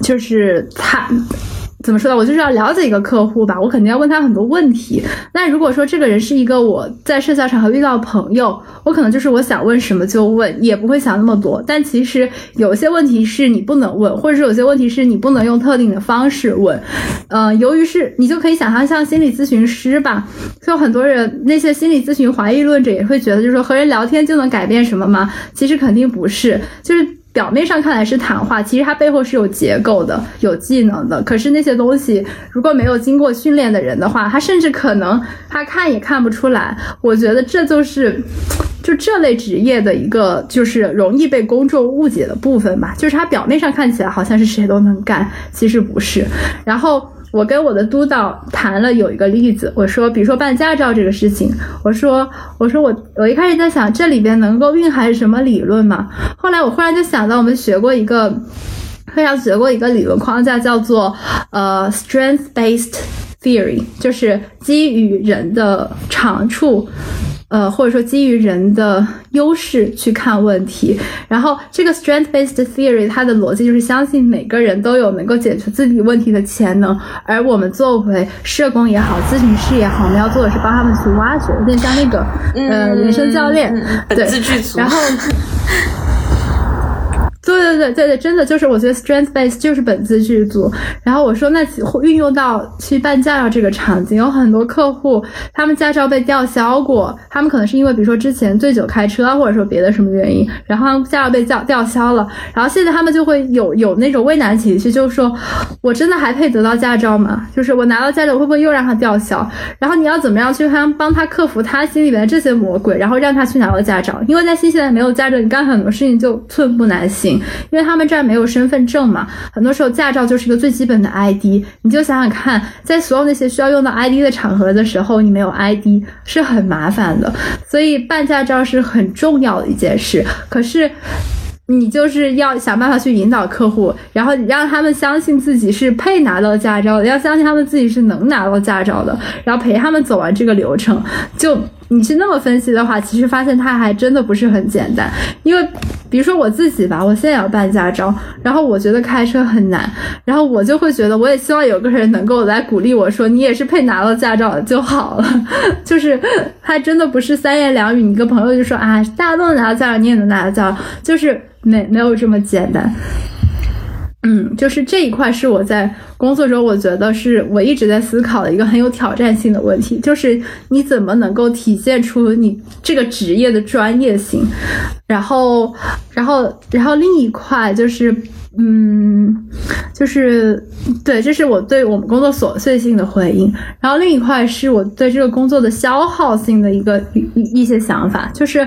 就是他。怎么说呢？我就是要了解一个客户吧，我肯定要问他很多问题。那如果说这个人是一个我在社交场合遇到的朋友，我可能就是我想问什么就问，也不会想那么多。但其实有些问题是你不能问，或者是有些问题是你不能用特定的方式问。呃，由于是你就可以想象像心理咨询师吧，就很多人那些心理咨询怀疑论者也会觉得，就是说和人聊天就能改变什么吗？其实肯定不是，就是。表面上看来是谈话，其实它背后是有结构的、有技能的。可是那些东西如果没有经过训练的人的话，他甚至可能他看也看不出来。我觉得这就是就这类职业的一个就是容易被公众误解的部分吧。就是他表面上看起来好像是谁都能干，其实不是。然后。我跟我的督导谈了有一个例子，我说，比如说办驾照这个事情，我说，我说我我一开始在想这里边能够蕴含什么理论嘛？后来我忽然就想到，我们学过一个，非常学过一个理论框架，叫做呃 strength based theory，就是基于人的长处。呃，或者说基于人的优势去看问题，然后这个 strength-based theory 它的逻辑就是相信每个人都有能够解决自己问题的潜能，而我们作为社工也好，咨询师也好，我们要做的是帮他们去挖掘，有点像那个呃人生教练，对，然后。对对对对对，真的就是我觉得 strength base 就是本自剧组。然后我说，那运用到去办驾照这个场景，有很多客户他们驾照被吊销过，他们可能是因为比如说之前醉酒开车，或者说别的什么原因，然后驾照被吊吊销了，然后现在他们就会有有那种畏难情绪，就是说我真的还配得到驾照吗？就是我拿到驾照会不会又让他吊销？然后你要怎么样去帮帮他克服他心里面的这些魔鬼，然后让他去拿到驾照？因为在新西兰没有驾照，你干很多事情就寸步难行。因为他们这儿没有身份证嘛，很多时候驾照就是一个最基本的 ID。你就想想看，在所有那些需要用到 ID 的场合的时候，你没有 ID 是很麻烦的。所以办驾照是很重要的一件事。可是，你就是要想办法去引导客户，然后让他们相信自己是配拿到驾照的，要相信他们自己是能拿到驾照的，然后陪他们走完这个流程。就。你是那么分析的话，其实发现它还真的不是很简单。因为，比如说我自己吧，我现在要办驾照，然后我觉得开车很难，然后我就会觉得，我也希望有个人能够来鼓励我说，你也是配拿到驾照就好了。就是还真的不是三言两语，你跟朋友就说啊，大家都能拿到驾照，你也能拿到驾照，就是没没有这么简单。嗯，就是这一块是我在工作中，我觉得是我一直在思考的一个很有挑战性的问题，就是你怎么能够体现出你这个职业的专业性，然后，然后，然后另一块就是。嗯，就是对，这是我对我们工作琐碎性的回应。然后另一块是我对这个工作的消耗性的一个一一些想法，就是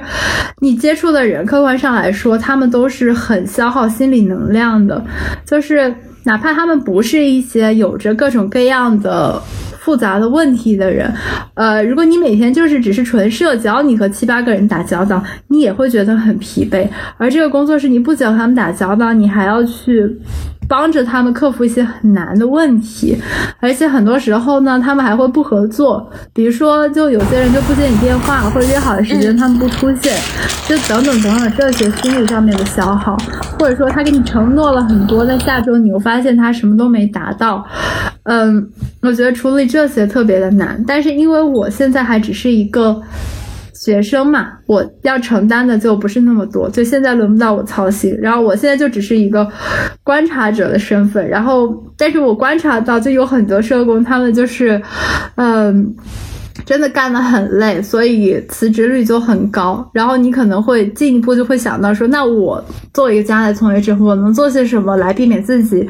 你接触的人，客观上来说，他们都是很消耗心理能量的，就是哪怕他们不是一些有着各种各样的。复杂的问题的人，呃，如果你每天就是只是纯社交，你和七八个人打交道，你也会觉得很疲惫。而这个工作是你不仅和他们打交道，你还要去。帮着他们克服一些很难的问题，而且很多时候呢，他们还会不合作。比如说，就有些人就不接你电话，或者约好的时间他们不出现，就等等等等这些心理上面的消耗，或者说他给你承诺了很多，在下周你又发现他什么都没达到。嗯，我觉得处理这些特别的难。但是因为我现在还只是一个。学生嘛，我要承担的就不是那么多，就现在轮不到我操心。然后我现在就只是一个观察者的身份，然后但是我观察到就有很多社工，他们就是，嗯。真的干得很累，所以辞职率就很高。然后你可能会进一步就会想到说，那我作为一个家内从业者，我能做些什么来避免自己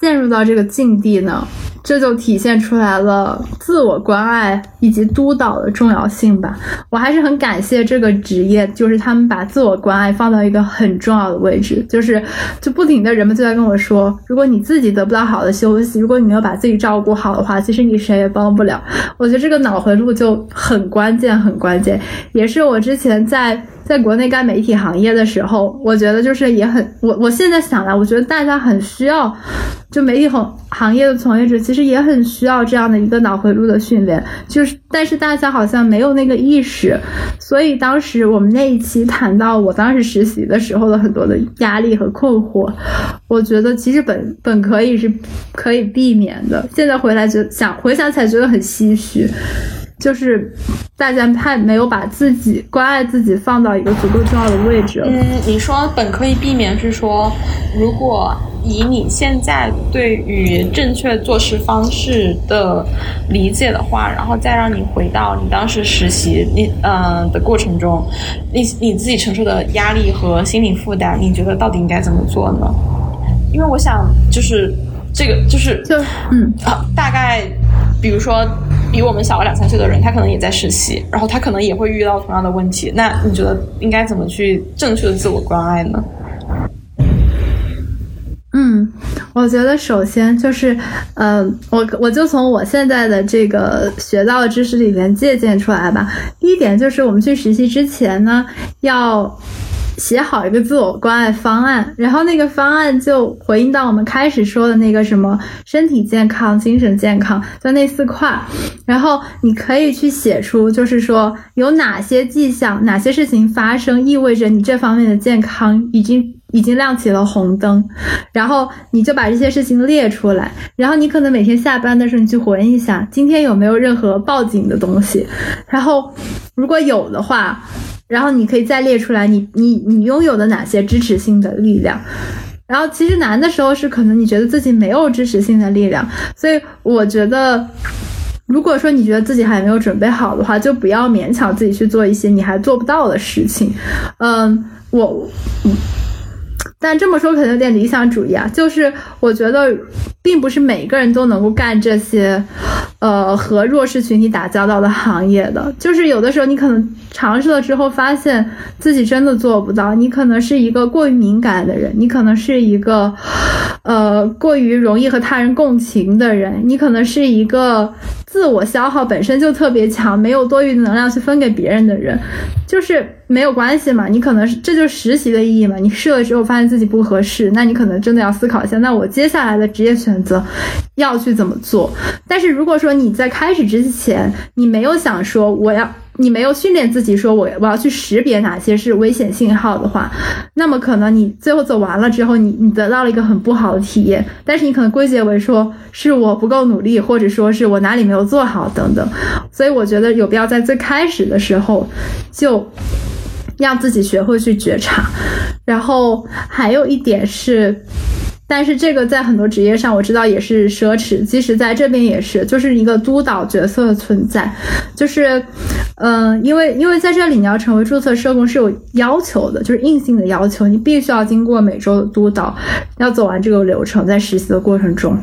陷入到这个境地呢？这就体现出来了自我关爱以及督导的重要性吧。我还是很感谢这个职业，就是他们把自我关爱放到一个很重要的位置，就是就不停的人们就在跟我说，如果你自己得不到好的休息，如果你没有把自己照顾好的话，其实你谁也帮不了。我觉得这个脑回路就很关键，很关键，也是我之前在。在国内干媒体行业的时候，我觉得就是也很我我现在想来，我觉得大家很需要，就媒体行行业的从业者其实也很需要这样的一个脑回路的训练，就是但是大家好像没有那个意识，所以当时我们那一期谈到我当时实习的时候的很多的压力和困惑，我觉得其实本本可以是可以避免的，现在回来就想回想起来觉得很唏嘘。就是大家太没有把自己关爱自己放到一个足够重要的位置。嗯，你说本可以避免是说，如果以你现在对于正确做事方式的理解的话，然后再让你回到你当时实习你嗯、呃、的过程中，你你自己承受的压力和心理负担，你觉得到底应该怎么做呢？因为我想就是这个就是就嗯啊，大概比如说。比我们小个两三岁的人，他可能也在实习，然后他可能也会遇到同样的问题。那你觉得应该怎么去正确的自我关爱呢？嗯，我觉得首先就是，呃，我我就从我现在的这个学到的知识里面借鉴出来吧。第一点就是我们去实习之前呢，要。写好一个自我关爱方案，然后那个方案就回应到我们开始说的那个什么身体健康、精神健康，就那四块。然后你可以去写出，就是说有哪些迹象、哪些事情发生，意味着你这方面的健康已经已经亮起了红灯。然后你就把这些事情列出来，然后你可能每天下班的时候，你去回忆一下，今天有没有任何报警的东西。然后如果有的话。然后你可以再列出来你，你你拥有的哪些支持性的力量。然后其实难的时候是可能你觉得自己没有支持性的力量，所以我觉得，如果说你觉得自己还没有准备好的话，就不要勉强自己去做一些你还做不到的事情。嗯，我，但这么说可能有点理想主义啊，就是我觉得并不是每个人都能够干这些，呃，和弱势群体打交道的行业的。就是有的时候你可能尝试了之后，发现自己真的做不到。你可能是一个过于敏感的人，你可能是一个，呃，过于容易和他人共情的人，你可能是一个自我消耗本身就特别强，没有多余的能量去分给别人的人，就是没有关系嘛。你可能是这就是实习的意义嘛。你试了之后发现自己不合适，那你可能真的要思考一下，那我接下来的职业选择要去怎么做。但是如果说你在开始之前，你没有想说我要，你没有训练自己说我我要去识别哪些是危险信号的话，那么可能你最后走完了之后，你你得到了一个很不好的体验。但是你可能归结为说是我不够努力，或者说是我哪里没有做好等等。所以我觉得有必要在最开始的时候就。让自己学会去觉察，然后还有一点是，但是这个在很多职业上我知道也是奢侈，即使在这边也是，就是一个督导角色的存在，就是，嗯、因为因为在这里你要成为注册社工是有要求的，就是硬性的要求，你必须要经过每周的督导，要走完这个流程，在实习的过程中，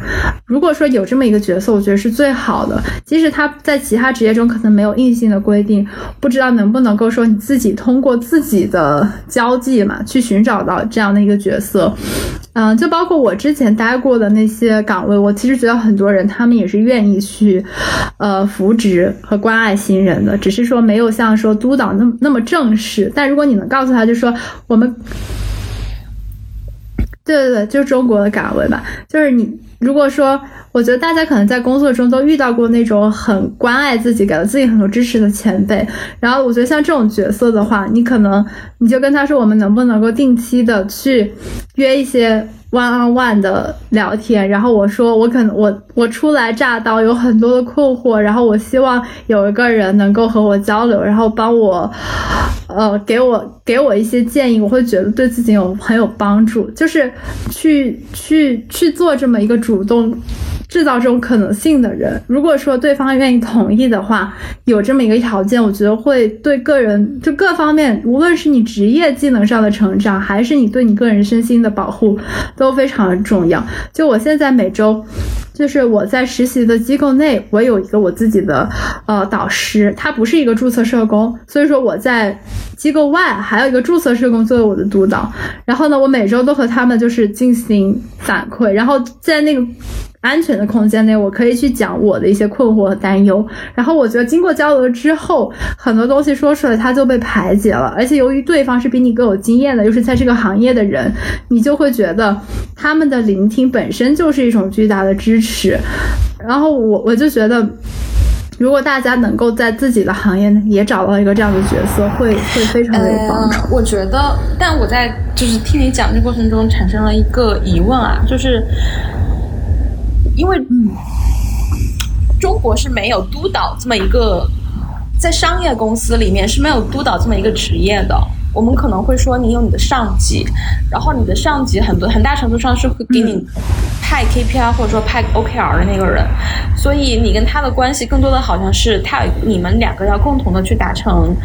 如果说有这么一个角色，我觉得是最好的，即使他在其他职业中可能没有硬性的规定，不知道能不能够说你自己通过自己的交际嘛，去寻找到这样的一个角色。嗯，就包括我之前待过的那些岗位，我其实觉得很多人他们也是愿意去，呃，扶植和关爱新人的，只是说没有像说督导那么那么正式。但如果你能告诉他，就说我们，对对对，就是中国的岗位吧，就是你如果说。我觉得大家可能在工作中都遇到过那种很关爱自己、给了自己很多支持的前辈。然后我觉得像这种角色的话，你可能你就跟他说，我们能不能够定期的去约一些 one on one 的聊天，然后我说我可能我我初来乍到，有很多的困惑，然后我希望有一个人能够和我交流，然后帮我，呃，给我给我一些建议，我会觉得对自己有很有帮助，就是去去去做这么一个主动。制造这种可能性的人，如果说对方愿意同意的话，有这么一个条件，我觉得会对个人就各方面，无论是你职业技能上的成长，还是你对你个人身心的保护，都非常的重要。就我现在每周，就是我在实习的机构内，我有一个我自己的呃导师，他不是一个注册社工，所以说我在机构外还有一个注册社工作为我的督导。然后呢，我每周都和他们就是进行反馈，然后在那个。安全的空间内，我可以去讲我的一些困惑和担忧。然后我觉得经过交流之后，很多东西说出来，它就被排解了。而且由于对方是比你更有经验的，又是在这个行业的人，你就会觉得他们的聆听本身就是一种巨大的支持。然后我我就觉得，如果大家能够在自己的行业也找到一个这样的角色，会会非常的有帮助。我觉得，但我在就是听你讲这过程中产生了一个疑问啊，就是。因为中国是没有督导这么一个，在商业公司里面是没有督导这么一个职业的。我们可能会说，你有你的上级，然后你的上级很多很大程度上是会给你派 KPI 或者说派 OKR 的那个人，所以你跟他的关系更多的好像是他你们两个要共同的去达成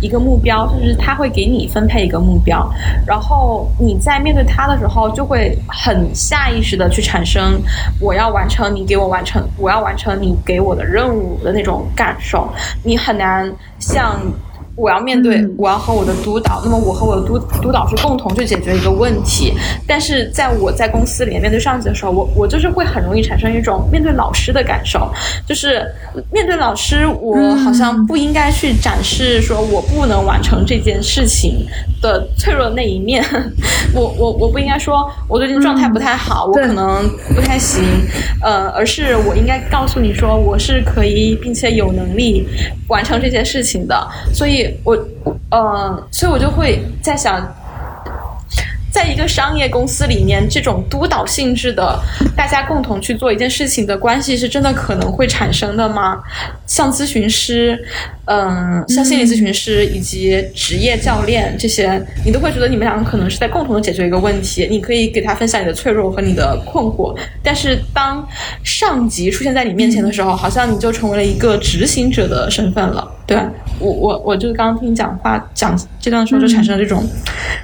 一个目标，就是他会给你分配一个目标，然后你在面对他的时候就会很下意识的去产生我要完成你给我完成，我要完成你给我的任务的那种感受，你很难像。我要面对，我要和我的督导。那么我和我的督督导是共同去解决一个问题。但是在我在公司里面面对上级的时候，我我就是会很容易产生一种面对老师的感受，就是面对老师，我好像不应该去展示说我不能完成这件事情的脆弱的那一面。我我我不应该说我最近状态不太好，我可能不太行，呃，而是我应该告诉你说我是可以并且有能力完成这件事情的。所以。我，呃，所以我就会在想。在一个商业公司里面，这种督导性质的，大家共同去做一件事情的关系，是真的可能会产生的吗？像咨询师，嗯，像心理咨询师以及职业教练这些，你都会觉得你们两个可能是在共同的解决一个问题。你可以给他分享你的脆弱和你的困惑，但是当上级出现在你面前的时候，好像你就成为了一个执行者的身份了。对我，我，我就刚刚听你讲话讲这段时候，就产生了这种，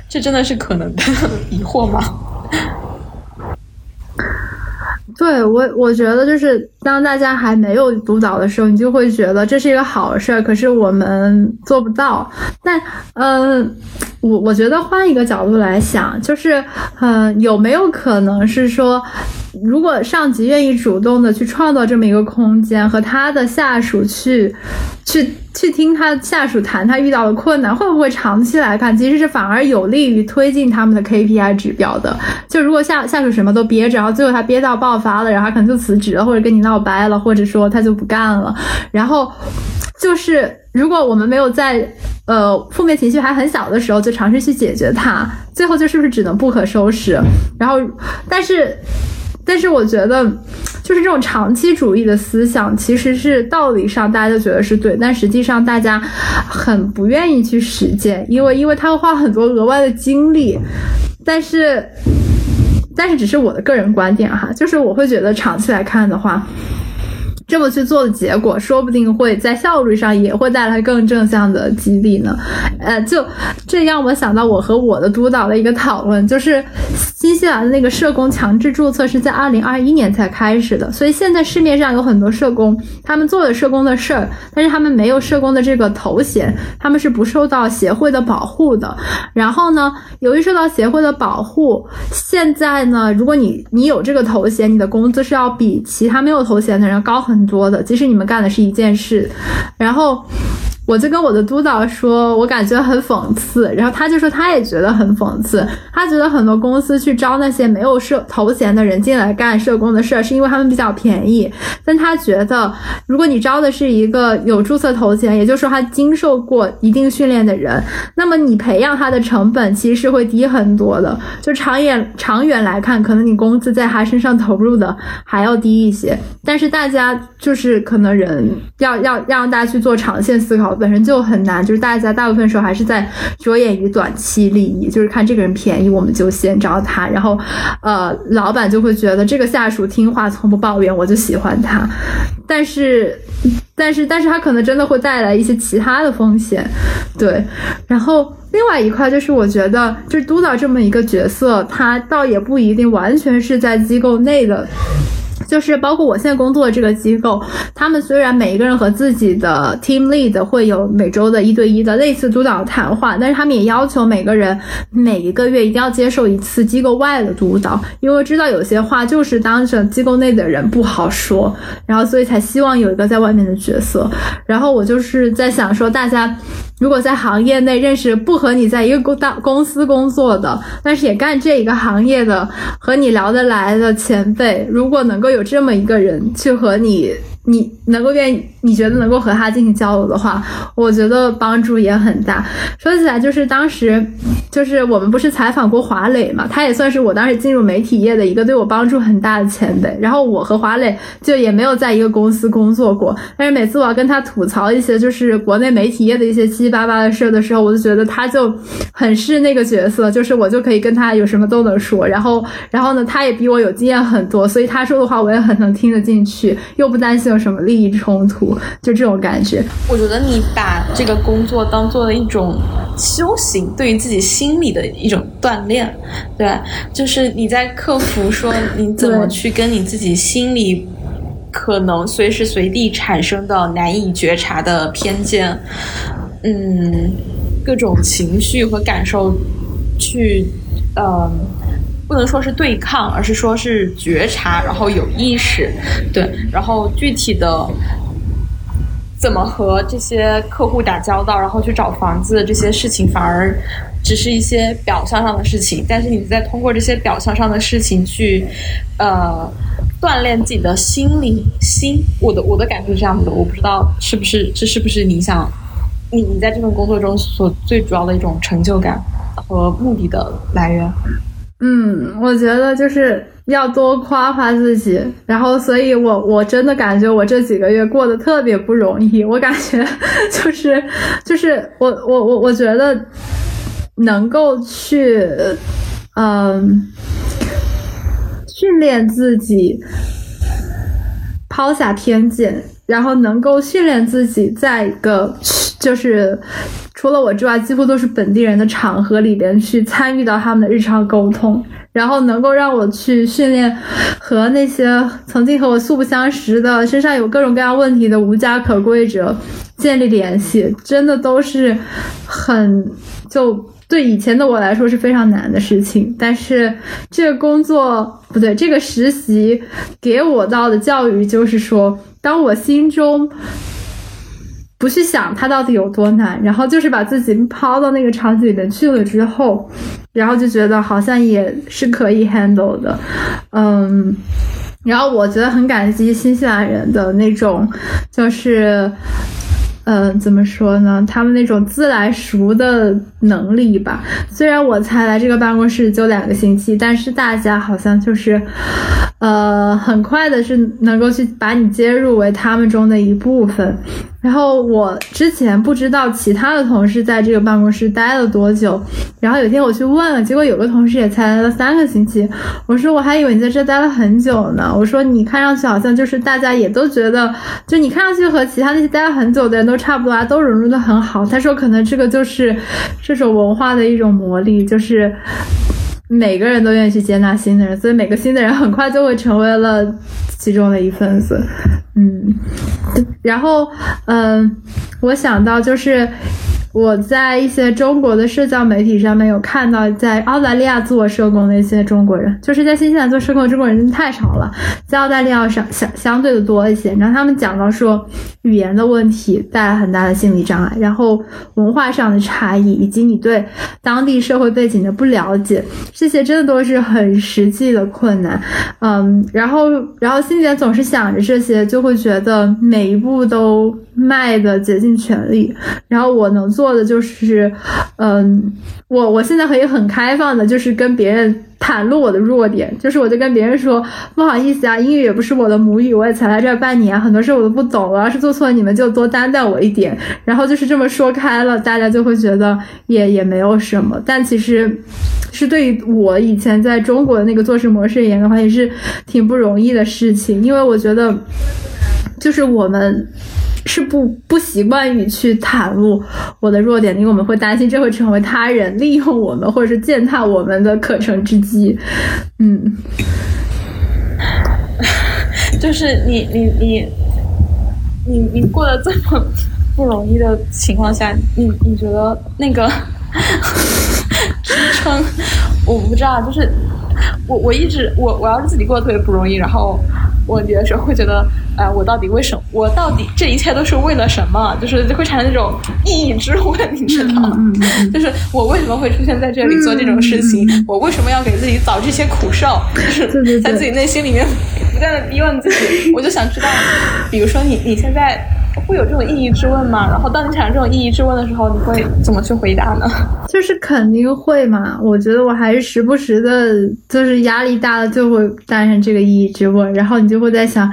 这真的是可能的。疑惑吗？对我，我觉得就是当大家还没有督导的时候，你就会觉得这是一个好事儿。可是我们做不到。但，嗯，我我觉得换一个角度来想，就是，嗯，有没有可能是说？如果上级愿意主动的去创造这么一个空间，和他的下属去，去去听他下属谈他遇到的困难，会不会长期来看，其实是反而有利于推进他们的 KPI 指标的？就如果下下属什么都憋着，然后最后他憋到爆发了，然后可能就辞职，或者跟你闹掰了，或者说他就不干了。然后就是如果我们没有在呃负面情绪还很小的时候就尝试去解决它，最后就是不是只能不可收拾？然后但是。但是我觉得，就是这种长期主义的思想，其实是道理上大家都觉得是对，但实际上大家很不愿意去实践，因为因为他要花很多额外的精力。但是，但是只是我的个人观点哈，就是我会觉得长期来看的话。这么去做的结果，说不定会在效率上也会带来更正向的激励呢。呃，就这让我想到我和我的督导的一个讨论，就是新西兰的那个社工强制注册是在二零二一年才开始的，所以现在市面上有很多社工，他们做的社工的事儿，但是他们没有社工的这个头衔，他们是不受到协会的保护的。然后呢，由于受到协会的保护，现在呢，如果你你有这个头衔，你的工资是要比其他没有头衔的人高很。很多的，即使你们干的是一件事，然后我就跟我的督导说，我感觉很讽刺，然后他就说他也觉得很讽刺，他觉得很多公司去招那些没有社头衔的人进来干社工的事儿，是因为他们比较便宜。但他觉得，如果你招的是一个有注册头衔，也就是说他经受过一定训练的人，那么你培养他的成本其实是会低很多的。就长远长远来看，可能你工资在他身上投入的还要低一些。但是大家就是可能人要要让大家去做长线思考。本身就很难，就是大家大部分时候还是在着眼于短期利益，就是看这个人便宜，我们就先招他，然后，呃，老板就会觉得这个下属听话，从不抱怨，我就喜欢他。但是，但是，但是他可能真的会带来一些其他的风险，对。然后另外一块就是，我觉得就是督导这么一个角色，他倒也不一定完全是在机构内的。就是包括我现在工作的这个机构，他们虽然每一个人和自己的 team lead 会有每周的一对一的类似督导谈话，但是他们也要求每个人每一个月一定要接受一次机构外的督导，因为知道有些话就是当着机构内的人不好说，然后所以才希望有一个在外面的角色。然后我就是在想说，大家如果在行业内认识不和你在一个公大公司工作的，但是也干这一个行业的，和你聊得来的前辈，如果能够有。这么一个人去和你。你能够愿意，你觉得能够和他进行交流的话，我觉得帮助也很大。说起来，就是当时，就是我们不是采访过华磊嘛，他也算是我当时进入媒体业的一个对我帮助很大的前辈。然后我和华磊就也没有在一个公司工作过，但是每次我要跟他吐槽一些就是国内媒体业的一些七七八八的事的时候，我就觉得他就很是那个角色，就是我就可以跟他有什么都能说。然后，然后呢，他也比我有经验很多，所以他说的话我也很能听得进去，又不担心。什么利益冲突？就这种感觉。我觉得你把这个工作当做了一种修行，对于自己心理的一种锻炼，对，就是你在克服说你怎么去跟你自己心里可能随时随地产生的难以觉察的偏见，嗯，各种情绪和感受去，嗯。不能说是对抗，而是说是觉察，然后有意识，对，然后具体的怎么和这些客户打交道，然后去找房子这些事情，反而只是一些表象上的事情。但是你在通过这些表象上的事情去，呃，锻炼自己的心灵心。我的我的感受是这样子的，我不知道是不是这是不是你想你你在这份工作中所最主要的一种成就感和目的的来源。嗯，我觉得就是要多夸夸自己，然后，所以我我真的感觉我这几个月过得特别不容易。我感觉 就是就是我我我我觉得能够去嗯训练自己抛下偏见，然后能够训练自己在一个就是。除了我之外，几乎都是本地人的场合里边去参与到他们的日常沟通，然后能够让我去训练和那些曾经和我素不相识的、身上有各种各样问题的无家可归者建立联系，真的都是很就对以前的我来说是非常难的事情。但是这个工作不对，这个实习给我到的教育就是说，当我心中。不去想它到底有多难，然后就是把自己抛到那个场景里面去了之后，然后就觉得好像也是可以 handle 的，嗯，然后我觉得很感激新西兰人的那种，就是，嗯，怎么说呢？他们那种自来熟的能力吧。虽然我才来这个办公室就两个星期，但是大家好像就是，呃，很快的是能够去把你接入为他们中的一部分。然后我之前不知道其他的同事在这个办公室待了多久，然后有一天我去问了，结果有个同事也才来了三个星期。我说我还以为你在这待了很久呢。我说你看上去好像就是大家也都觉得，就你看上去和其他那些待了很久的人都差不多啊，都融入的很好。他说可能这个就是这种文化的一种魔力，就是每个人都愿意去接纳新的人，所以每个新的人很快就会成为了其中的一份子。嗯，然后，嗯，我想到就是，我在一些中国的社交媒体上面有看到，在澳大利亚做社工的一些中国人，就是在新西兰做社工的中国人真的太少了，在澳大利亚上相相对的多一些。然后他们讲到说，语言的问题带来很大的心理障碍，然后文化上的差异，以及你对当地社会背景的不了解，这些真的都是很实际的困难。嗯，然后然后欣姐总是想着这些，就会觉得每一步都迈的竭尽全力。然后我能做做的就是，嗯，我我现在可以很开放的，就是跟别人袒露我的弱点，就是我就跟别人说，不好意思啊，英语也不是我的母语，我也才来这半年，很多事我都不懂，我要是做错了，你们就多担待我一点。然后就是这么说开了，大家就会觉得也也没有什么。但其实是对于我以前在中国的那个做事模式而言的话，也是挺不容易的事情，因为我觉得就是我们。是不不习惯于去袒露我的弱点，因为我们会担心这会成为他人利用我们或者是践踏我们的可乘之机。嗯，就是你你你你你过得这么不容易的情况下，你你觉得那个 支撑，我不知道，就是我我一直我我要是自己过得特别不容易，然后。问题的时候会觉得，呃，我到底为什么？我到底这一切都是为了什么？就是会产生这种意义之问，你知道吗？就是我为什么会出现在这里做这种事情？我为什么要给自己找这些苦受？就是在自己内心里面 不断的逼问自己。我就想知道，比如说你你现在。会有这种意义之问吗？然后当你产生这种意义之问的时候，你会怎么去回答呢？就是肯定会嘛。我觉得我还是时不时的，就是压力大了就会诞生这个意义之问，然后你就会在想，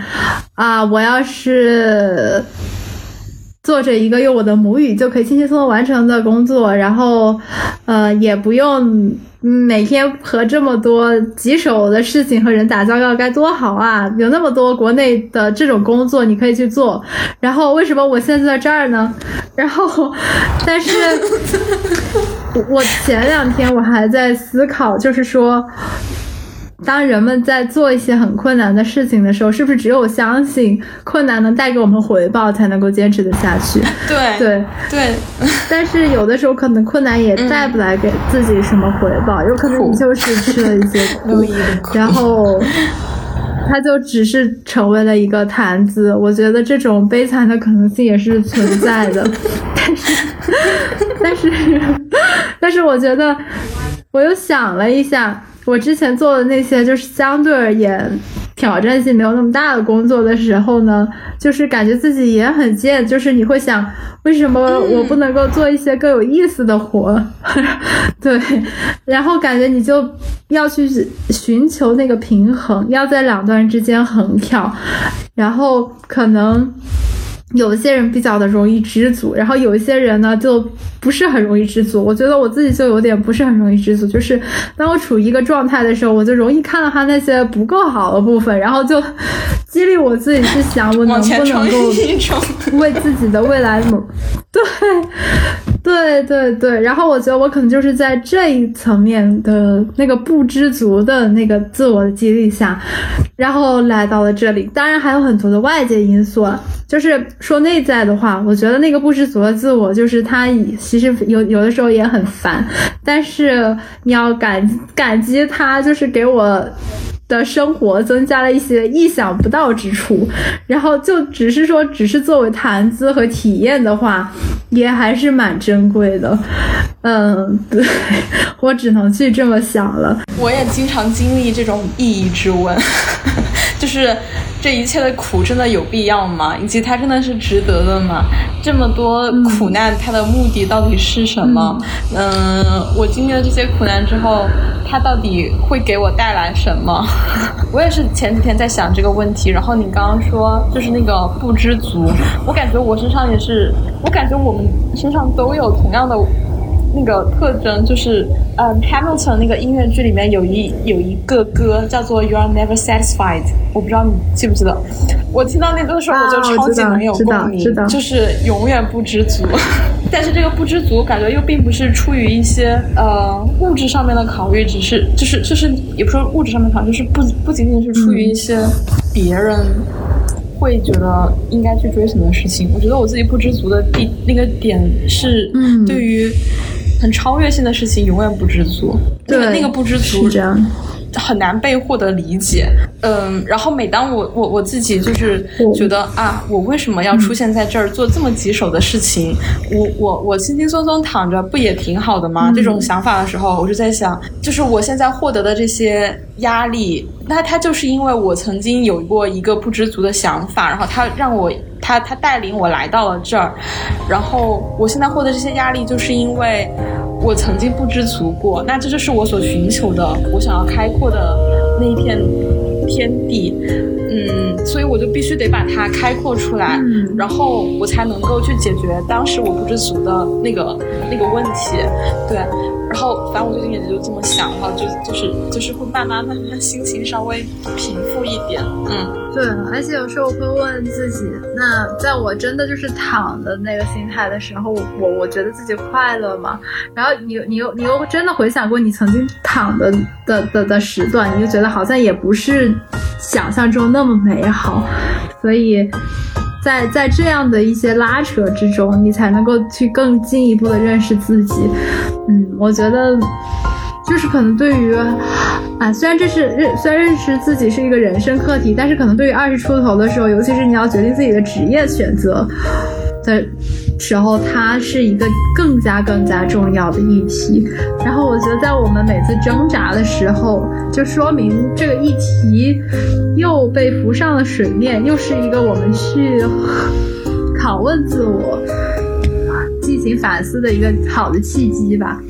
啊，我要是做着一个用我的母语就可以轻轻松松完成的工作，然后，呃，也不用。每天和这么多棘手的事情和人打交道该多好啊！有那么多国内的这种工作你可以去做，然后为什么我现在在这儿呢？然后，但是，我前两天我还在思考，就是说。当人们在做一些很困难的事情的时候，是不是只有相信困难能带给我们回报，才能够坚持的下去？对对对。但是有的时候可能困难也带不来给自己什么回报，有可能你就是吃了一些苦，然后它就只是成为了一个谈资。我觉得这种悲惨的可能性也是存在的。但是，但是，但是，我觉得我又想了一下。我之前做的那些就是相对而言挑战性没有那么大的工作的时候呢，就是感觉自己也很贱，就是你会想，为什么我不能够做一些更有意思的活？对，然后感觉你就要去寻求那个平衡，要在两端之间横跳，然后可能。有一些人比较的容易知足，然后有一些人呢就不是很容易知足。我觉得我自己就有点不是很容易知足，就是当我处于一个状态的时候，我就容易看到他那些不够好的部分，然后就激励我自己去想，我能不能够为自己的未来努。对，对对对。然后我觉得我可能就是在这一层面的那个不知足的那个自我的激励下，然后来到了这里。当然还有很多的外界因素，就是。说内在的话，我觉得那个不知足的自我，就是他其实有有的时候也很烦，但是你要感感激他，就是给我。的生活增加了一些意想不到之处，然后就只是说，只是作为谈资和体验的话，也还是蛮珍贵的。嗯，对我只能去这么想了。我也经常经历这种意义之问，就是这一切的苦真的有必要吗？以及它真的是值得的吗？这么多苦难，它的目的到底是什么？嗯，我经历了这些苦难之后，它到底会给我带来什么？我也是前几天在想这个问题，然后你刚刚说就是那个不知足，我感觉我身上也是，我感觉我们身上都有同样的那个特征，就是嗯，Hamilton 那个音乐剧里面有一有一个歌叫做 You Are Never Satisfied，我不知道你记不记得，我听到那歌的时候我就超级能有共鸣，就是永远不知足。但是这个不知足，感觉又并不是出于一些呃物质上面的考虑，只是就是就是也不说物质上面考虑，就是不不仅仅是出于一些别人会觉得应该去追什么事情。我觉得我自己不知足的地那个点是，嗯对于很超越性的事情永远不知足。那个对那个不知足是这样。很难被获得理解。嗯，然后每当我我我自己就是觉得啊，我为什么要出现在这儿做这么棘手的事情？我我我轻轻松松躺着不也挺好的吗？嗯这种想法的时候，我就在想，就是我现在获得的这些压力，那它就是因为我曾经有过一个不知足的想法，然后它让我。他他带领我来到了这儿，然后我现在获得这些压力，就是因为我曾经不知足过，那这就是我所寻求的，我想要开阔的那一片天地。嗯，所以我就必须得把它开阔出来，嗯然后我才能够去解决当时我不知足的那个那个问题。对，然后反正我最近也就这么想，然后就就是就是会慢慢慢慢心情稍微平复一点。嗯，对，而且有时候我会问自己，那在我真的就是躺的那个心态的时候，我我觉得自己快乐吗？然后你你又你又真的回想过你曾经躺的的的的时段，你就觉得好像也不是想象中那么美好，所以。在在这样的一些拉扯之中，你才能够去更进一步的认识自己。嗯，我觉得就是可能对于，啊，虽然这是认虽然认识自己是一个人生课题，但是可能对于二十出头的时候，尤其是你要决定自己的职业选择的时候，它是一个更加更加重要的议题。然后我觉得，在我们每次挣扎的时候，就说明这个议题又被浮上了水面，又是一个我们去拷问自我、进行反思的一个好的契机吧。